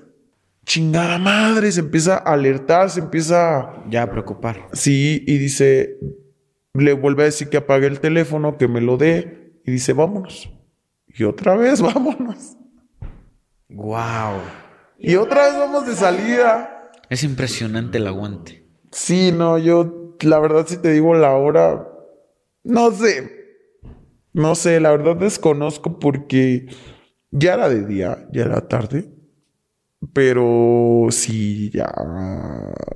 C: Chingada madre, se empieza a alertar, se empieza...
D: Ya a preocupar.
C: Sí, y dice, le vuelve a decir que apague el teléfono, que me lo dé, y dice, vámonos. Y otra vez, vámonos.
D: Wow.
C: Y otra vez vamos de salida.
D: Es impresionante el aguante.
C: Sí, no, yo, la verdad, si te digo la hora, no sé. No sé, la verdad desconozco porque ya era de día, ya era tarde. Pero sí, ya.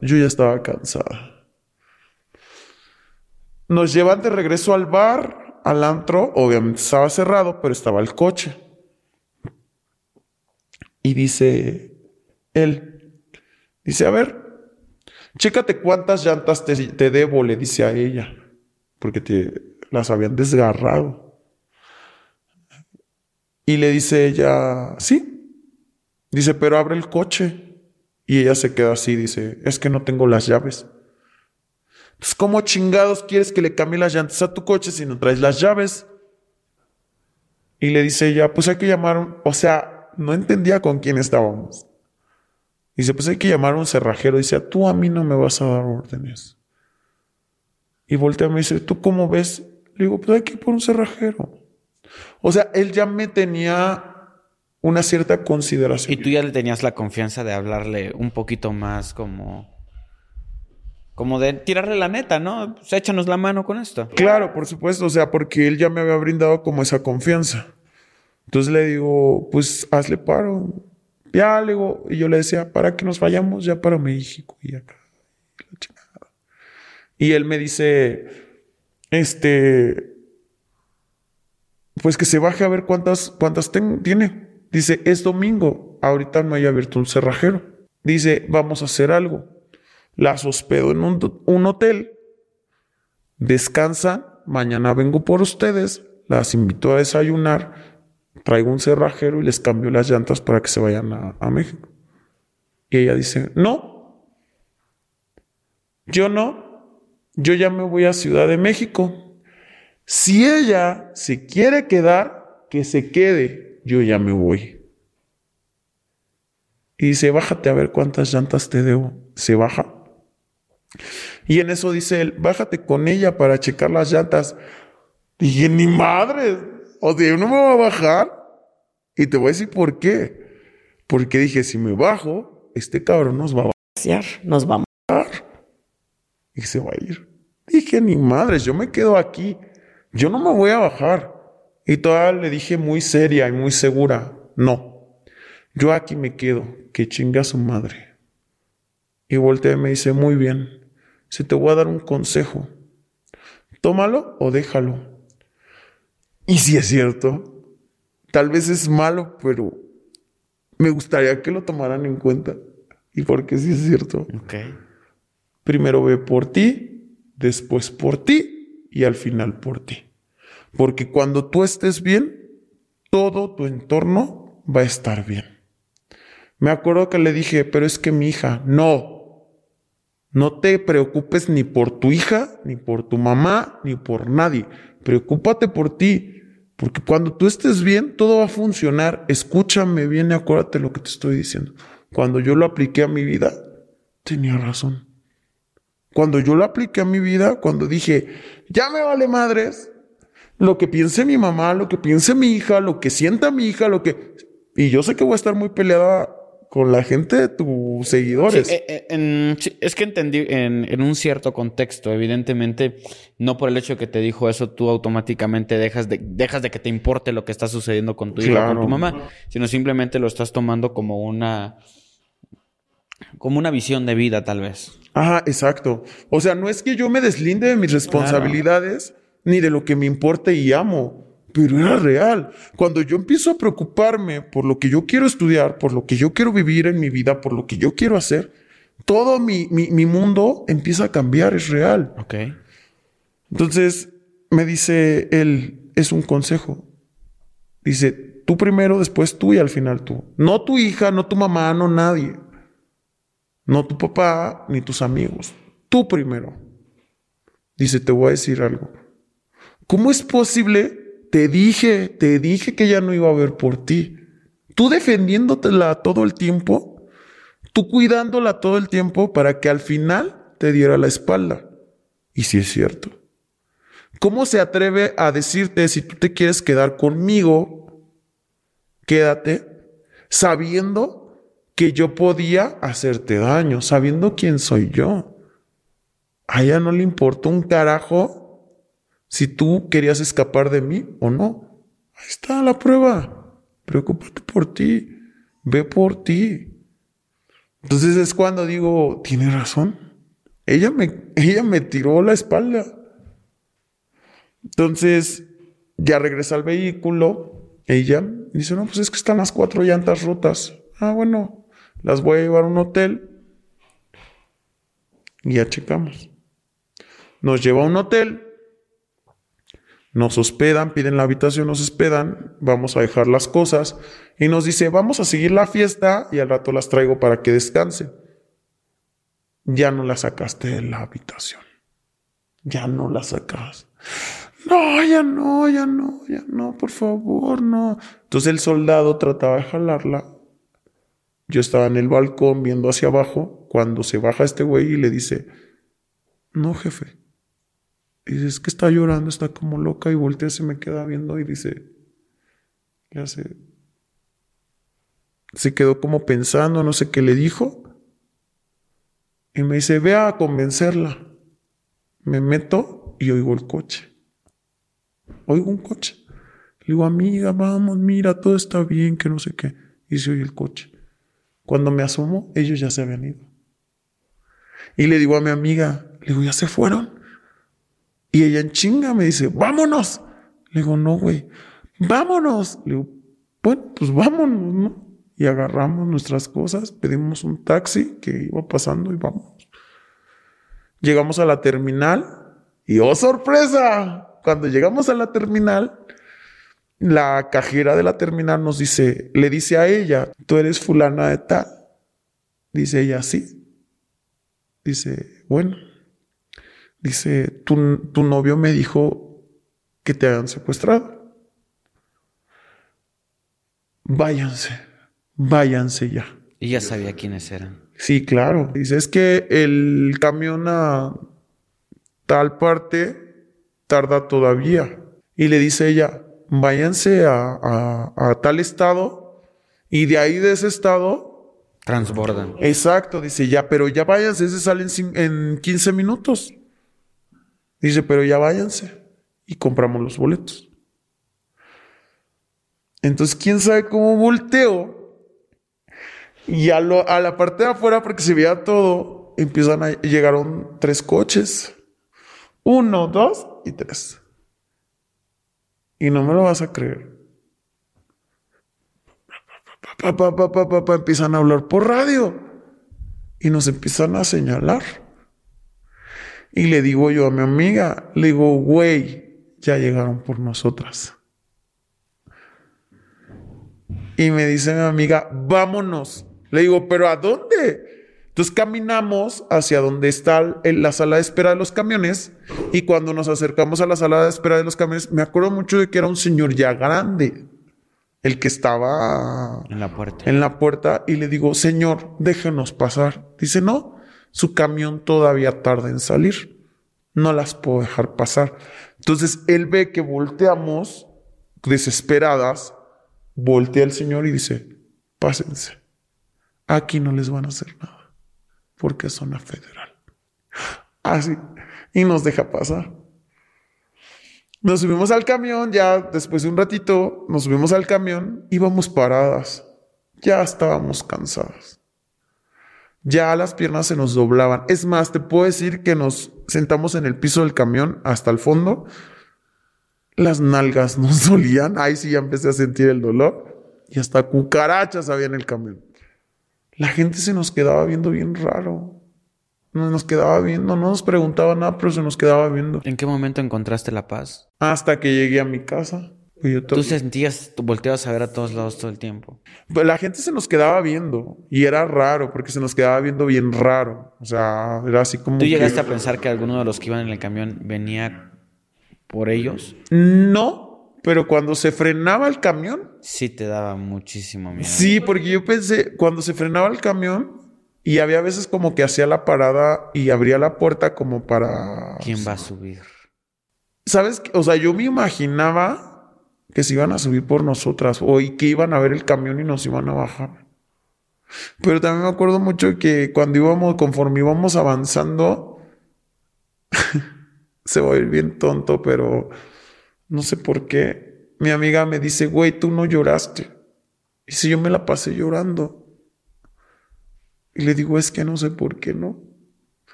C: Yo ya estaba cansada. Nos llevan de regreso al bar, al antro. Obviamente estaba cerrado, pero estaba el coche. Y dice él, dice, a ver, chécate cuántas llantas te, debo, le dice a ella, porque te las habían desgarrado. Y le dice ella, sí. Dice, pero abre el coche. Y ella se queda así, dice, es que no tengo las llaves. Entonces, ¿cómo chingados quieres que le cambie las llantas a tu coche si no traes las llaves? Y le dice ella, pues hay que llamar, o sea, no entendía con quién estábamos. Dice, pues hay que llamar a un cerrajero. Dice, tú a mí no me vas a dar órdenes. Y voltea y me dice, ¿tú cómo ves? Le digo, pues hay que ir por un cerrajero. O sea, él ya me tenía una cierta consideración.
D: Y tú ya le tenías la confianza de hablarle un poquito más como... Como de tirarle la neta, ¿no? Pues échanos la mano con esto.
C: Claro, por supuesto, o sea, porque él ya me había brindado como esa confianza. Entonces le digo, pues hazle paro. Ya le digo, y yo le decía, para que nos vayamos ya para México y acá. Y él me dice, este, pues que se baje a ver cuántas, cuántas tiene. Dice, es domingo, ahorita no hay abierto un cerrajero. Dice, vamos a hacer algo. Las hospedo en un, un hotel, descansan, mañana vengo por ustedes, las invito a desayunar, traigo un cerrajero y les cambio las llantas para que se vayan a, a México. Y ella dice, no, yo no, yo ya me voy a Ciudad de México. Si ella se quiere quedar, que se quede, yo ya me voy. Y dice, bájate a ver cuántas llantas te debo. Se baja. Y en eso dice él, bájate con ella para checar las llantas. Dije, ni madre, o sea, no me va a bajar. Y te voy a decir por qué. Porque dije, si me bajo, este cabrón nos va a vaciar, nos va a matar. Y se va a ir. Dije, ni madres, yo me quedo aquí. Yo no me voy a bajar. Y todavía le dije muy seria y muy segura, no, yo aquí me quedo, que chinga a su madre. Y voltea y me dice, muy bien, si te voy a dar un consejo, tómalo o déjalo. Y si es cierto, tal vez es malo, pero me gustaría que lo tomaran en cuenta. Y porque sí es cierto.
D: Okay.
C: Primero ve por ti, después por ti y al final por ti. Porque cuando tú estés bien, todo tu entorno va a estar bien. Me acuerdo que le dije, pero es que mi hija, no, no te preocupes ni por tu hija, ni por tu mamá, ni por nadie. Preocúpate por ti. Porque cuando tú estés bien, todo va a funcionar. Escúchame bien y acuérdate lo que te estoy diciendo. Cuando yo lo apliqué a mi vida, tenía razón. Cuando yo lo apliqué a mi vida, cuando dije, ya me vale madres, lo que piense mi mamá, lo que piense mi hija, lo que sienta mi hija, lo que... Y yo sé que voy a estar muy peleada con la gente de tus seguidores.
D: Sí, eh, en, sí, es que entendí en, en, un cierto contexto, evidentemente, no por el hecho de que te dijo eso, tú automáticamente dejas de, dejas de que te importe lo que está sucediendo con tu hija
C: Claro.
D: o con tu mamá, sino simplemente lo estás tomando como una como una visión de vida, tal vez.
C: Ajá, exacto. O sea, no es que yo me deslinde de mis responsabilidades ni de lo que me importa y amo, pero era real. Cuando yo empiezo a preocuparme por lo que yo quiero estudiar, por lo que yo quiero vivir en mi vida, por lo que yo quiero hacer, todo mi, mi, mi mundo empieza a cambiar, es real.
D: Ok.
C: Entonces me dice él, es un consejo. Dice, tú primero, después tú y al final tú. No tu hija, no tu mamá, no nadie. No tu papá ni tus amigos. Tú primero. Dice, te voy a decir algo. ¿Cómo es posible? Te dije, te dije que ya no iba a ver por ti. Tú defendiéndotela todo el tiempo, tú cuidándola todo el tiempo para que al final te diera la espalda. Y si es cierto. ¿Cómo se atreve a decirte si tú te quieres quedar conmigo, quédate, sabiendo que yo podía hacerte daño, sabiendo quién soy yo? A ella no le importó un carajo si tú querías escapar de mí o no. Ahí está la prueba. Preocúpate por ti. Ve por ti. Entonces es cuando digo, tiene razón. Ella me, ella me tiró la espalda. Entonces, ya regresa al vehículo. Ella dice, no, pues es que están las cuatro llantas rotas. Ah, bueno, las voy a llevar a un hotel. Y ya checamos. Nos lleva a un hotel. Nos hospedan, piden la habitación, nos hospedan, vamos a dejar las cosas y nos dice, vamos a seguir la fiesta y al rato las traigo para que descansen. Ya no la sacaste de la habitación. Ya no la sacas. No, ya no, ya no, ya no, por favor, no. Entonces el soldado trataba de jalarla. Yo estaba en el balcón viendo hacia abajo cuando se baja este güey y le dice, no, jefe. Y dice, es que está llorando, está como loca y voltea, se me queda viendo y dice, le hace, se quedó como pensando, no sé qué le dijo. Y me dice, ve a convencerla. Me meto y oigo el coche. Oigo un coche. Le digo, amiga, vamos, mira, todo está bien, que no sé qué. Y se oye el coche. Cuando me asomo, ellos ya se habían ido. Y le digo a mi amiga, le digo, ¿ya se fueron? Y ella en chinga me dice, vámonos. Le digo, no, güey, vámonos. Le digo, bueno, pues vámonos, ¿no? Y agarramos nuestras cosas, pedimos un taxi que iba pasando y vamos. Llegamos a la terminal y ¡oh sorpresa! Cuando llegamos a la terminal, la cajera de la terminal nos dice, le dice a ella, tú eres fulana de tal. Dice ella, sí. Dice, bueno. Dice, tu, tu novio me dijo que te hayan secuestrado. Váyanse, váyanse ya.
D: Y ya sabía quiénes eran.
C: Sí, claro. Dice, es que el camión a tal parte tarda todavía. Y le dice ella, váyanse a, a- a tal estado y de ahí de ese estado,
D: Transbordan.
C: exacto, dice, ya, pero ya váyanse, ese sale en, en 15 minutos. Dice, pero ya váyanse. Y compramos los boletos. Entonces, quién sabe cómo volteo. Y a, lo- a la parte de afuera, porque se veía todo, empiezan a llegaron tres coches. Uno, dos y tres. Y no me lo vas a creer. Pa, pa, pa, empiezan a hablar por radio. Y nos empiezan a señalar. Y le digo yo a mi amiga, le digo, güey, ya llegaron por nosotras. Y me dice mi amiga, vámonos. Le digo, ¿pero a dónde? Entonces caminamos hacia donde está la sala de espera de los camiones. Y cuando nos acercamos a la sala de espera de los camiones, me acuerdo mucho de que era un señor ya grande, el que estaba
D: En la puerta.
C: en la puerta y le digo, Señor, déjenos pasar. Dice, no, su camión todavía tarda en salir. No las puedo dejar pasar. Entonces él ve que volteamos desesperadas, voltea el Señor y dice, pásense. Aquí no les van a hacer nada, porque es zona federal. Así. Y nos deja pasar. Nos subimos al camión, ya después de un ratito, nos subimos al camión, íbamos paradas, ya estábamos cansadas. Ya las piernas se nos doblaban. Es más, te puedo decir que nos sentamos en el piso del camión hasta el fondo. Las nalgas nos dolían. Ahí sí ya empecé a sentir el dolor. Y hasta cucarachas había en el camión. La gente se nos quedaba viendo bien raro. No nos quedaba viendo, no nos preguntaba nada, pero se nos quedaba viendo.
D: ¿En qué momento encontraste la paz?
C: Hasta que llegué a mi casa. Yo
D: Tú sentías, tú volteabas a ver a todos lados todo el tiempo.
C: Pues la gente se nos quedaba viendo y era raro porque se nos quedaba viendo bien raro. O sea, era así como.
D: ¿Tú
C: que-
D: llegaste a pensar que alguno de los que iban en el camión venía por ellos?
C: No, pero cuando se frenaba el camión,
D: Sí te daba muchísimo miedo.
C: sí, porque yo pensé, cuando se frenaba el camión y había veces como que hacía la parada y abría la puerta como para...
D: ¿Quién va a subir?
C: ¿Sabes? O sea, yo me imaginaba que se iban a subir por nosotras o y que iban a ver el camión y nos iban a bajar. Pero también me acuerdo mucho que cuando íbamos, conforme íbamos avanzando, se va a ir bien tonto, pero no sé por qué. Mi amiga me dice, güey, tú no lloraste. Y si yo me la pasé llorando. Y le digo, es que no sé por qué no.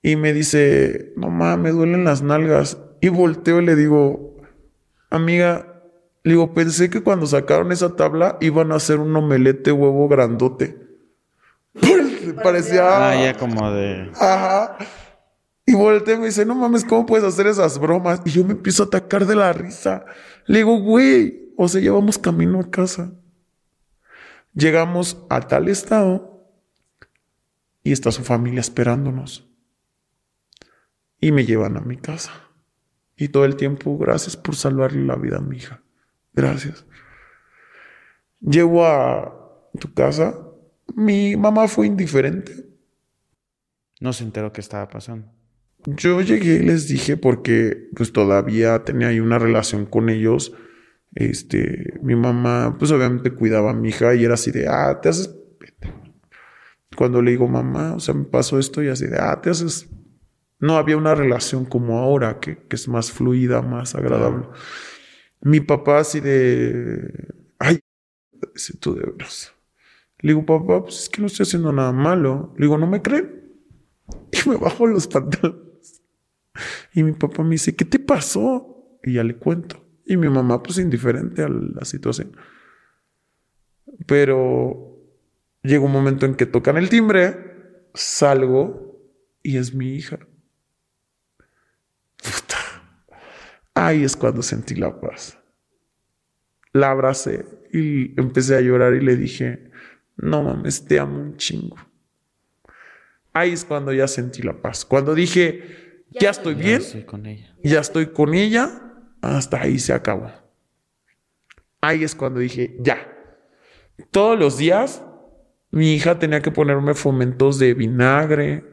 C: Y me dice, no mames, me duelen las nalgas. Y volteo y le digo, amiga, le digo, pensé que cuando sacaron esa tabla iban a hacer un omelete huevo grandote. Parecía.
D: Ah, ya como de.
C: Ajá. Y volteo y me dice, no mames, ¿cómo puedes hacer esas bromas? Y yo me empiezo a atacar de la risa. Le digo, güey, o sea, llevamos camino a casa. Llegamos a tal estado y está su familia esperándonos. Y me llevan a mi casa. Y todo el tiempo, gracias por salvarle la vida a mi hija. Gracias. Llego a tu casa. Mi mamá fue indiferente.
D: No se enteró qué estaba pasando.
C: Yo llegué y les dije porque pues todavía tenía ahí una relación con ellos. Este, mi mamá pues obviamente cuidaba a mi hija y era así de, ah, te haces... Cuando le digo mamá, o sea, me pasó esto y así de, ah, te haces... No había una relación como ahora, que, que es más fluida, más agradable. Mi papá así de, ay, si tú de veras. Le digo, papá, pues es que no estoy haciendo nada malo. Le digo, ¿no me creen? Y me bajo los pantalones. Y mi papá me dice, ¿qué te pasó? Y ya le cuento. Y mi mamá, pues indiferente a la situación. Pero llega un momento en que tocan el timbre, salgo y es mi hija. Puta. Ahí es cuando sentí la paz. La abracé y empecé a llorar y le dije, no mames, te amo un chingo. Ahí es cuando ya sentí la paz. Cuando dije, ya estoy
D: Ya
C: bien,
D: estoy con ella.
C: ya estoy con ella, hasta ahí se acabó. Ahí es cuando dije, ya. Todos los días mi hija tenía que ponerme fomentos de vinagre.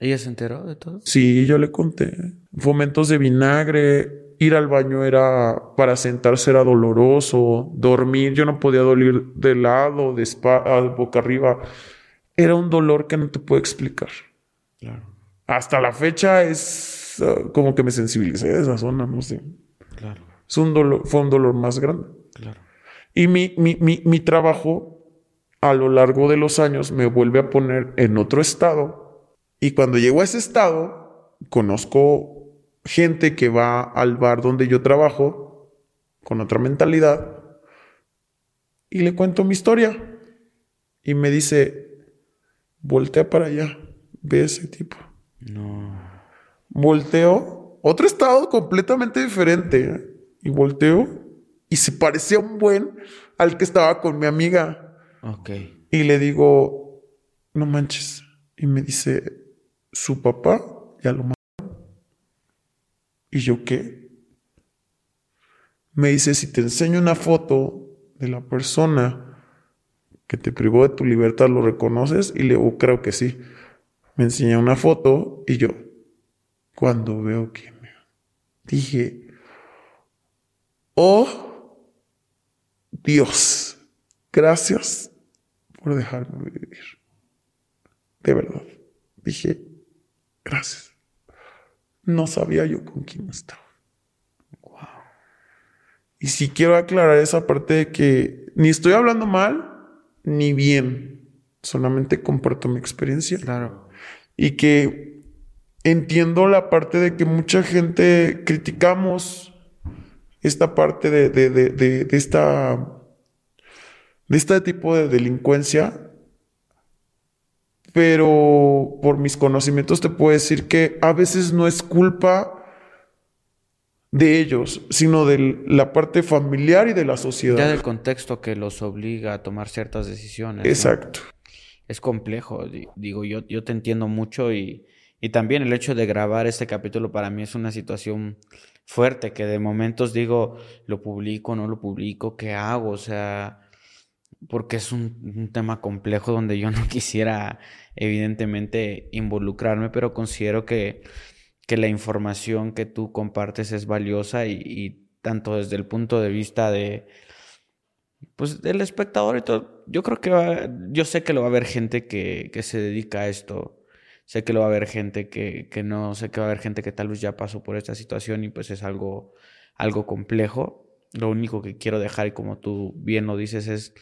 D: ¿Ella se enteró de todo?
C: Sí, yo le conté. Fomentos de vinagre. Ir al baño era para sentarse era doloroso. Dormir, yo no podía dormir de lado, de espalda, boca arriba. Era un dolor que no te puedo explicar.
D: Claro,
C: Hasta la fecha es ah, como que me sensibilicé de esa zona, no sé.
D: claro,
C: Es un dolor, fue un dolor más grande.
D: claro.
C: Y mi, mi, mi, mi trabajo a lo largo de los años me vuelve a poner en otro estado. Y cuando llego a ese estado, conozco gente que va al bar donde yo trabajo con otra mentalidad y le cuento mi historia. Y me dice, voltea para allá, ve ese tipo.
D: No.
C: Volteo, otro estado completamente diferente. ¿eh? Y volteo y se parecía un buen al que estaba con mi amiga.
D: Ok.
C: Y le digo, no manches. Y me dice, su papá ya lo mató. ¿Y yo qué? Me dice, si te enseño una foto de la persona que te privó de tu libertad, ¿lo reconoces? Y le digo, creo que sí. Me enseña una foto y yo, cuando veo que me... Dije, oh Dios, gracias por dejarme vivir. De verdad. Dije, gracias. No sabía yo con quién estaba. Y si quiero aclarar esa parte de que ni estoy hablando mal ni bien. Solamente comparto mi experiencia.
D: Claro.
C: Y que entiendo la parte de que mucha gente criticamos esta parte de, de, de, de, esta de este tipo de delincuencia, pero por mis conocimientos te puedo decir que a veces no es culpa de ellos, sino de la parte familiar y de la sociedad.
D: Ya del contexto que los obliga a tomar ciertas decisiones. ¿no? Es complejo. di- Digo, yo, yo te entiendo mucho y, Y también el hecho de grabar este capítulo para mí es una situación fuerte, que de momentos digo, lo publico, no lo publico, ¿qué hago? O sea, porque es un, tema complejo donde yo no quisiera evidentemente involucrarme, pero considero que, que la información que tú compartes es valiosa y, tanto desde el punto de vista de pues del espectador y todo, yo creo que yo sé que lo va a haber gente que, que se dedica a esto sé que lo va a haber gente que, que, no, sé que va a haber gente que tal vez ya pasó por esta situación y pues es algo, algo complejo. Lo único que quiero dejar, y como tú bien lo dices, es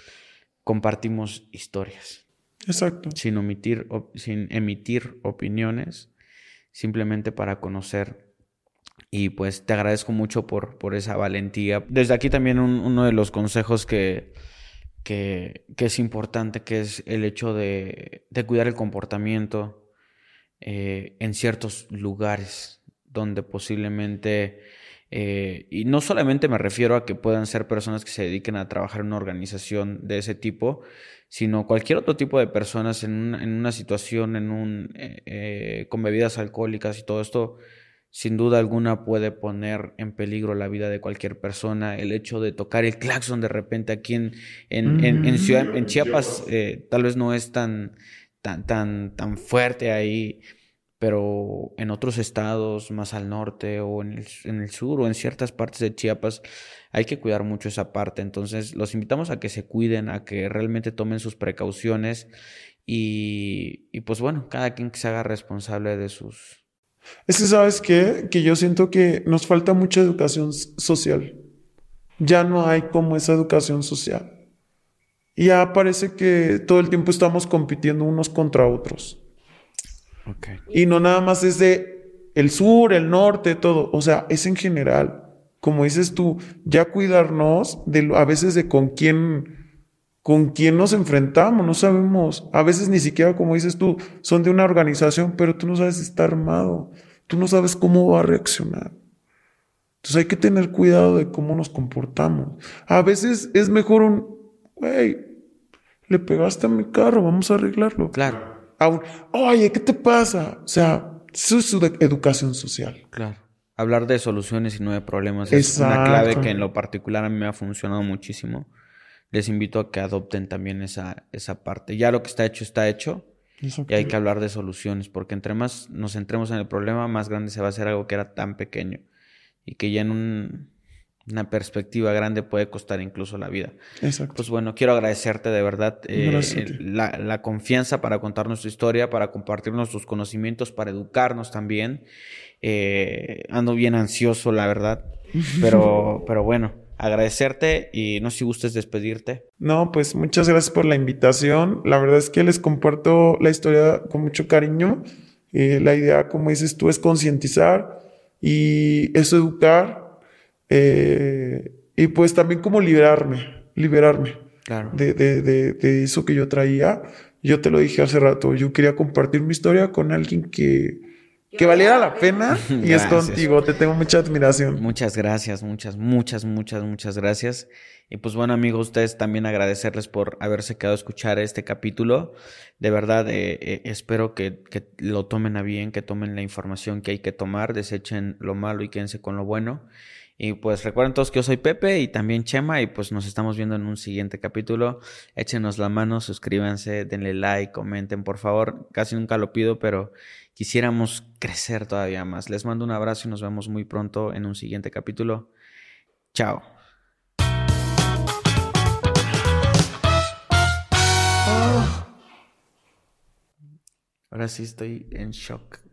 D: compartimos historias.
C: Exacto.
D: Sin, omitir, sin emitir opiniones, simplemente para conocer. Y pues te agradezco mucho por, por esa valentía. Desde aquí también uno de los consejos que, que, que, es importante, que es el hecho de, de cuidar el comportamiento, eh, en ciertos lugares donde posiblemente, eh, y no solamente me refiero a que puedan ser personas que se dediquen a trabajar en una organización de ese tipo, sino cualquier otro tipo de personas en una, en una situación, en un, eh, con bebidas alcohólicas y todo esto, sin duda alguna puede poner en peligro la vida de cualquier persona. El hecho de tocar el claxon de repente aquí en, en, en, ciudad, en Chiapas tal vez no es tan tan, tan, fuerte ahí, pero en otros estados más al norte o en el, en el, sur o en ciertas partes de Chiapas hay que cuidar mucho esa parte. Entonces los invitamos a que se cuiden, a que realmente tomen sus precauciones y, y pues bueno, cada quien que se haga responsable de sus...
C: Es que sabes qué? que yo siento que nos falta mucha educación social. Ya no hay como esa educación social. Ya parece que todo el tiempo estamos compitiendo unos contra otros. Y no nada más es de el sur, el norte, todo. O sea, es en general. Como dices tú, ya cuidarnos de a veces de con quién, con quién nos enfrentamos, no sabemos. A veces ni siquiera, como dices tú, son de una organización, pero tú no sabes si está armado. Tú no sabes cómo va a reaccionar. Entonces hay que tener cuidado de cómo nos comportamos. A veces es mejor un, güey, le pegaste a mi carro, vamos a arreglarlo.
D: Claro.
C: oye, ¿qué te pasa? O sea, eso es su educación social.
D: Claro. Hablar de soluciones y no de problemas es una clave que en lo particular a mí me ha funcionado muchísimo. Les invito a que adopten también esa, esa parte. Ya lo que está hecho está hecho. Y hay que hablar de soluciones, porque entre más nos centremos en el problema, más grande se va a hacer algo que era tan pequeño. Y que ya en un, una perspectiva grande puede costar incluso la vida.
C: Exacto.
D: Pues bueno, quiero agradecerte de verdad eh, la, confianza para contar nuestra historia, para compartir nuestros conocimientos, para educarnos también. Eh, ando bien ansioso, la verdad, pero, pero bueno, agradecerte y no sé si gustes despedirte.
C: No, pues muchas gracias por la invitación. La verdad es que les comparto la historia con mucho cariño. Eh, la idea, como dices tú, es concientizar y es educar eh, y pues también como liberarme, liberarme de, de, de, eso que yo traía. Yo te lo dije hace rato, yo quería compartir mi historia con alguien que, que valiera la pena y es contigo. Te tengo mucha admiración.
D: Muchas gracias, muchas, muchas, muchas, muchas gracias. Y pues bueno, amigos, ustedes también agradecerles por haberse quedado a escuchar este capítulo. De verdad, eh, eh, espero que, que, lo tomen a bien, que tomen la información que hay que tomar, desechen lo malo y quédense con lo bueno. Y pues recuerden todos que yo soy Pepe y también Chema y pues nos estamos viendo en un siguiente capítulo. Échenos la mano, suscríbanse, denle like, comenten por favor. Casi nunca lo pido, pero quisiéramos crecer todavía más. Les mando un abrazo y nos vemos muy pronto en un siguiente capítulo. Chao. Ahora sí estoy en shock.